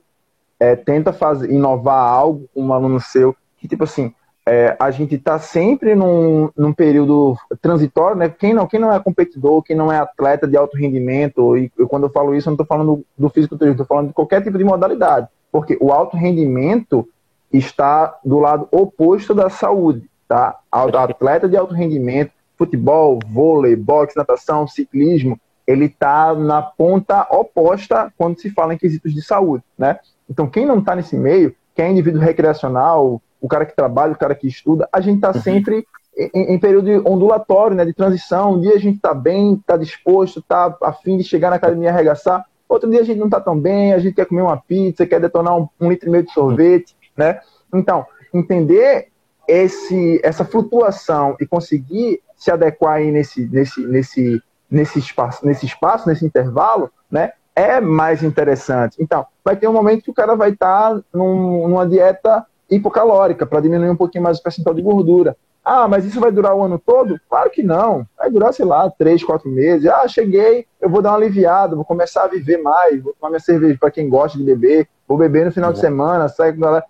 é, tenta fazer, inovar algo com um aluno seu, que tipo assim, é, a gente está sempre num, num, período transitório, né? Quem não, quem não é competidor, quem não é atleta de alto rendimento, e quando eu falo isso, eu não estou falando do fisiculturismo, estou falando de qualquer tipo de modalidade, porque o alto rendimento está do lado oposto da saúde, tá? Atleta de alto rendimento futebol, vôlei, boxe, natação, ciclismo, ele está na ponta oposta quando se fala em quesitos de saúde, né? Então, quem não está nesse meio, quem é indivíduo recreacional, o cara que trabalha, o cara que estuda, a gente está uhum. sempre em, em, período ondulatório, né, de transição. Um dia a gente está bem, está disposto, está a fim de chegar na academia e arregaçar. Outro dia a gente não está tão bem, a gente quer comer uma pizza, quer detonar um, um litro e meio de sorvete, né? Então, entender esse, essa flutuação e conseguir se adequar aí nesse, nesse, nesse, nesse, espaço, nesse espaço, nesse intervalo, né, é mais interessante. Então, vai ter um momento que o cara vai estar tá num, numa dieta hipocalórica para diminuir um pouquinho mais o percentual de gordura. Ah, mas isso vai durar o ano todo? Claro que não. Vai durar, sei lá, três, quatro meses. Ah, cheguei, eu vou dar uma aliviada, vou começar a viver mais, vou tomar minha cerveja para quem gosta de beber, vou beber no final de semana, sai com galera.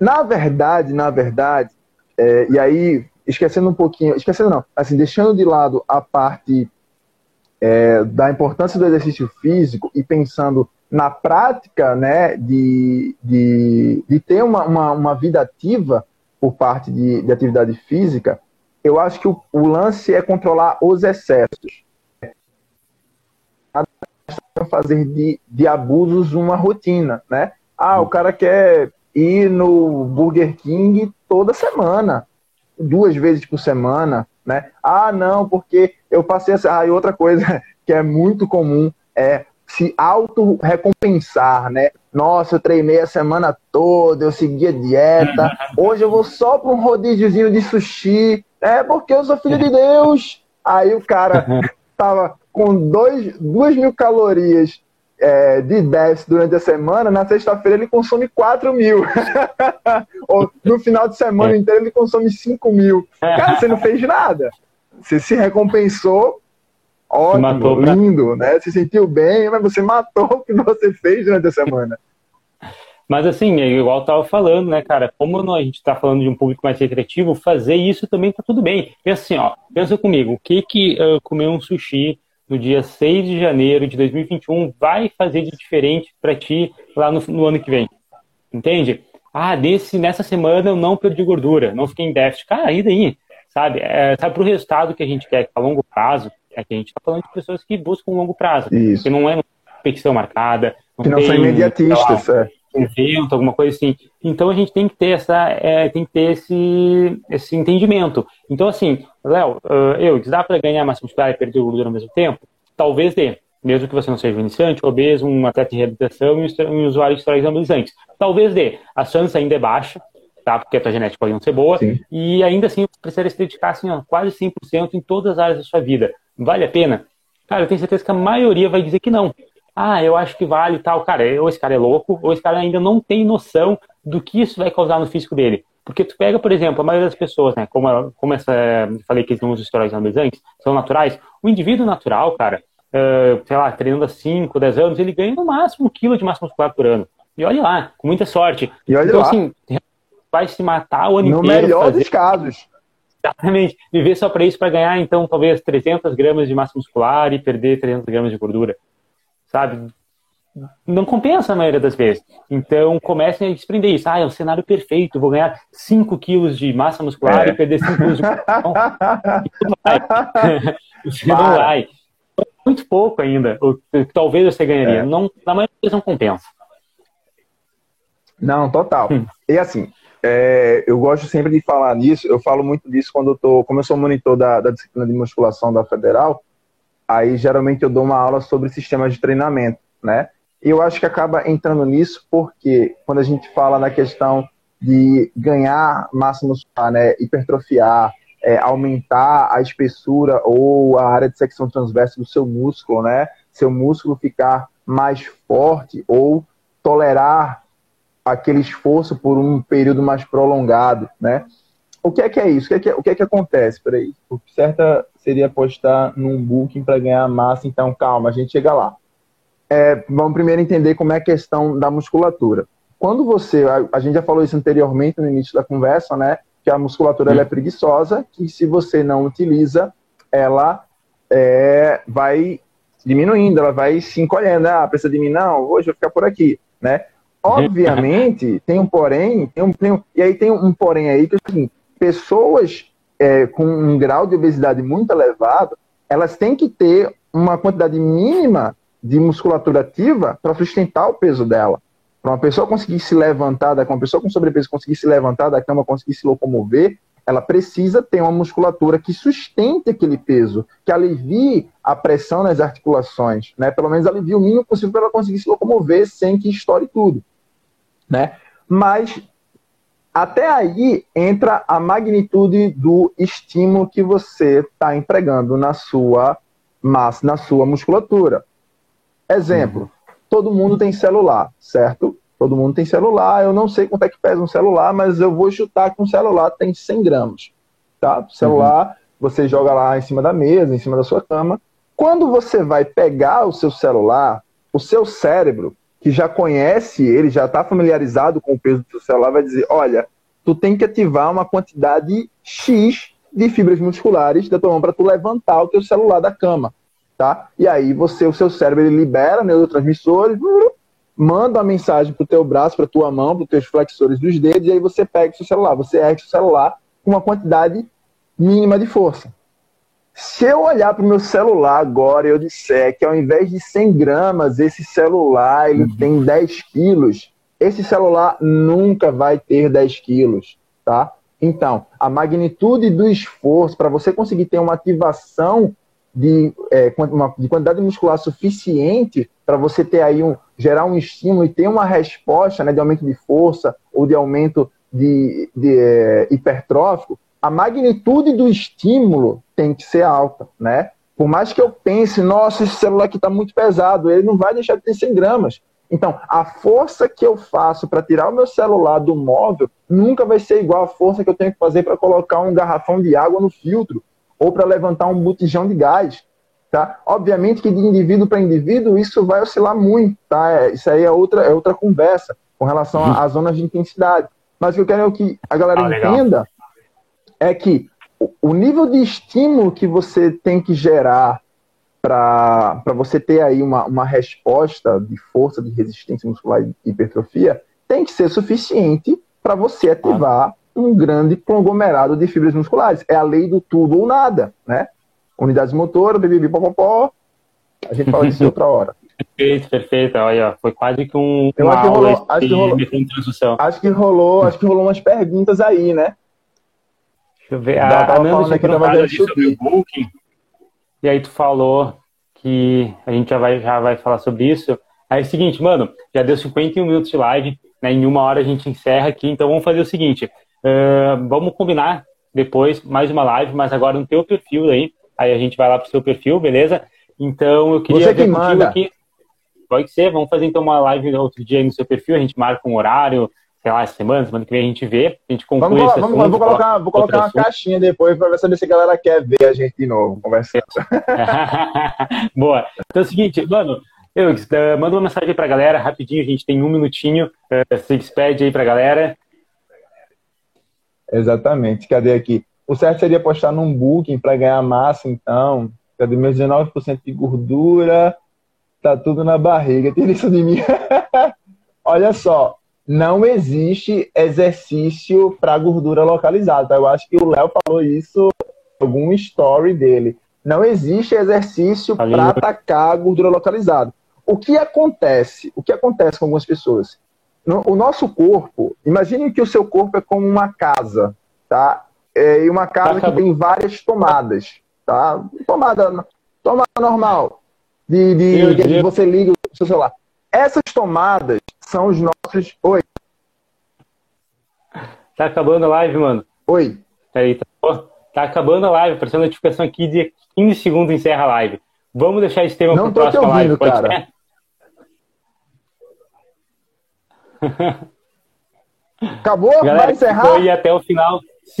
Na verdade, na verdade, é, e aí esquecendo um pouquinho, esquecendo não, assim, deixando de lado a parte é, da importância do exercício físico e pensando na prática né, de, de, de ter uma, uma, uma, vida ativa por parte de, de atividade física, eu acho que o, o lance é controlar os excessos. Fazer de, de abusos uma rotina, né? Ah, o cara quer ir no Burger King toda semana duas vezes por semana, né? Ah, não, porque eu passei essa. Ah, e outra coisa [laughs] que é muito comum é se auto-recompensar, né? Nossa, eu treinei a semana toda, eu segui a dieta, hoje eu vou só para um rodíziozinho de sushi, é porque eu sou filho de Deus. Aí o cara [laughs] tava com dois, duas mil calorias é, de 10 durante a semana, na sexta-feira ele consome 4 mil. [laughs] Ou no final de semana é. inteiro ele consome 5 mil. Cara, você não fez nada. Você se recompensou Ótimo, matou lindo, né? Se sentiu bem, mas você matou o que você fez durante a semana. Mas assim, é igual eu tava falando, né, cara? Como a gente está falando de um público mais recreativo, fazer isso também tá tudo bem. Pensa assim, ó, pensa comigo, o que que uh, comer um sushi no dia 6 de janeiro de 2021 vai fazer de diferente para ti lá no, no, ano que vem? Entende? Ah, nesse, nessa semana eu não perdi gordura, não fiquei em déficit. Cara, e daí? Sabe? É, sabe pro resultado que a gente quer a longo prazo, é que a gente está falando de pessoas que buscam um longo prazo. Isso. Que não é uma competição marcada. Não que não tem, são imediatistas, lá, é evento, alguma coisa assim. Então a gente tem que ter essa, é, tem que ter esse, esse entendimento. Então assim, Léo, uh, eu dá para ganhar massa muscular e perder gordura ao mesmo tempo? Talvez dê, mesmo que você não seja um iniciante, obeso, um atleta de reabilitação e um usuário de esteroides anabolizantes. Talvez dê. A chance ainda é baixa, tá? Porque a tua genética pode não ser boa. Sim. E ainda assim, você precisaria se dedicar assim, ó, quase 100% em todas as áreas da sua vida. Vale a pena? Cara, eu tenho certeza que a maioria vai dizer que não ah, eu acho que vale tal. Cara, ou esse cara é louco, ou esse cara ainda não tem noção do que isso vai causar no físico dele. Porque tu pega, por exemplo, a maioria das pessoas, né, como, como essa, falei que eles não usam esteroides anabolizantes, são naturais, o indivíduo natural, cara, uh, sei lá, treinando há 5, 10 anos, ele ganha no máximo um quilo de massa muscular por ano. E olha lá, com muita sorte. E olha então, lá. assim, vai se matar o ano no inteiro. No melhor fazer... dos casos. Exatamente. Viver só para isso, para ganhar, então, talvez 300 gramas de massa muscular e perder 300 gramas de gordura sabe? Não compensa a maioria das vezes. Então comecem a desprender isso. Ah, é um cenário perfeito, vou ganhar 5 quilos de massa muscular é. e perder 5 quilos de [laughs] não, vai. [laughs] Não vai. Muito pouco ainda. O que talvez você ganharia. É. Não, na maioria das vezes não compensa. Não, total. Hum. E assim, é, eu gosto sempre de falar nisso, eu falo muito disso quando eu tô, como eu sou monitor da, da disciplina de musculação da Federal, Aí geralmente eu dou uma aula sobre sistemas de treinamento, né? E eu acho que acaba entrando nisso porque quando a gente fala na questão de ganhar massa muscular, né, hipertrofiar, é, aumentar a espessura ou a área de secção transversa do seu músculo, né? Seu músculo ficar mais forte ou tolerar aquele esforço por um período mais prolongado, né? O que é que é isso? O que é que, é, o que, é que acontece? Peraí. O certa seria apostar num booking para ganhar massa, então calma, a gente chega lá. É, vamos primeiro entender como é a questão da musculatura. Quando você, a, a gente já falou isso anteriormente no início da conversa, né? Que a musculatura ela é preguiçosa, que se você não utiliza, ela é, vai diminuindo, ela vai se encolhendo. Ah, precisa de mim? Não, hoje eu vou ficar por aqui, né? Obviamente, tem um porém, tem um, tem um, e aí tem um porém aí que seguinte, pessoas é, com um grau de obesidade muito elevado, elas têm que ter uma quantidade mínima de musculatura ativa para sustentar o peso dela. Para uma pessoa conseguir se levantar, uma pessoa com sobrepeso conseguir se levantar da cama, conseguir se locomover, ela precisa ter uma musculatura que sustente aquele peso, que alivie a pressão nas articulações, né? Pelo menos alivie o mínimo possível para ela conseguir se locomover sem que estoure tudo, né? Mas até aí entra a magnitude do estímulo que você está empregando na sua massa, na sua musculatura. Exemplo: uhum. todo mundo tem celular, certo? Todo mundo tem celular. Eu não sei quanto é que pesa um celular, mas eu vou chutar que um celular tem 100 gramas. Tá? O celular, uhum. você joga lá em cima da mesa, em cima da sua cama. Quando você vai pegar o seu celular, o seu cérebro que já conhece ele, já está familiarizado com o peso do seu celular, vai dizer: olha, tu tem que ativar uma quantidade X de fibras musculares da tua mão para tu levantar o teu celular da cama, tá? E aí você, o seu cérebro, ele libera neurotransmissores, manda uma mensagem pro teu braço, para tua mão, para os teus flexores dos dedos, e aí você pega o seu celular, você ergue o celular com uma quantidade mínima de força. Se eu olhar para o meu celular agora e eu disser que ao invés de 100 gramas, esse celular ele uhum. tem 10 quilos, esse celular nunca vai ter 10 quilos, tá? Então, a magnitude do esforço para você conseguir ter uma ativação de, é, uma, de quantidade muscular suficiente para você ter aí um gerar um estímulo e ter uma resposta né, de aumento de força ou de aumento de, de é, hipertrófico, a magnitude do estímulo tem que ser alta, né? Por mais que eu pense, nossa, esse celular aqui está muito pesado, ele não vai deixar de ter 100 gramas. Então, a força que eu faço para tirar o meu celular do móvel nunca vai ser igual à força que eu tenho que fazer para colocar um garrafão de água no filtro ou para levantar um botijão de gás. Tá? Obviamente que de indivíduo para indivíduo isso vai oscilar muito, tá? É, isso aí é outra, é outra conversa com relação uhum. às zonas de intensidade. Mas o que eu quero que a galera ah, entenda. É que o nível de estímulo que você tem que gerar para você ter aí uma, uma resposta de força, de resistência muscular e hipertrofia tem que ser suficiente para você ativar um grande conglomerado de fibras musculares. É a lei do tudo ou nada, né? unidades motoras, bibibi, popopó. A gente fala disso outra hora. [laughs] Perfeito, perfeito. Olha, foi quase que um. Eu acho que rolou, acho que rolou, acho que rolou, acho que rolou umas perguntas aí, né? Deixa eu ver. A, a Nanda tinha perguntado sobre o Booking. E aí tu falou que a gente já vai, já vai falar sobre isso. Aí é o seguinte, mano, já deu 51 minutos de live, né? Em uma hora a gente encerra aqui, então vamos fazer o seguinte. Uh, vamos combinar depois mais uma live, mas agora no teu perfil aí, aí a gente vai lá pro seu perfil, beleza? Então eu queria Você que manda. aqui. Pode ser, vamos fazer então uma live outro dia aí no seu perfil, a gente marca um horário, sei lá, semana, semana que vem a gente vê, a gente conclui vamos, esse vamos, assunto, Vou colocar, vou colocar uma assunto. caixinha depois para saber se a galera quer ver a gente de novo, conversando. [laughs] Boa. Então é o seguinte, mano, eu, uh, manda uma mensagem pra galera, rapidinho, a gente tem um minutinho, uh, se despede aí pra galera. Exatamente, cadê aqui? O certo seria postar num booking para ganhar massa, então. Cadê meus 19% de gordura? Tá tudo na barriga. Tira isso de mim. [laughs] Olha só, não existe exercício para gordura localizada. Tá? Eu acho que o Léo falou isso em algum story dele. Não existe exercício para atacar a gordura localizada. O que acontece? O que acontece com algumas pessoas? o nosso corpo, imagine que o seu corpo é como uma casa, tá? É, e uma casa que tem várias tomadas, tá? Tomada, tomada normal, de, de, de você liga o seu celular. Essas tomadas são os nossos. Oi. Tá acabando a live, mano. Oi. Aí, tá, tá acabando a live, apareceu a notificação aqui de 15 segundos encerra a live. Vamos deixar esse tema Não tô te ouvindo, live, cara. [laughs] Acabou? Galera, Vai encerrar? Foi até o final.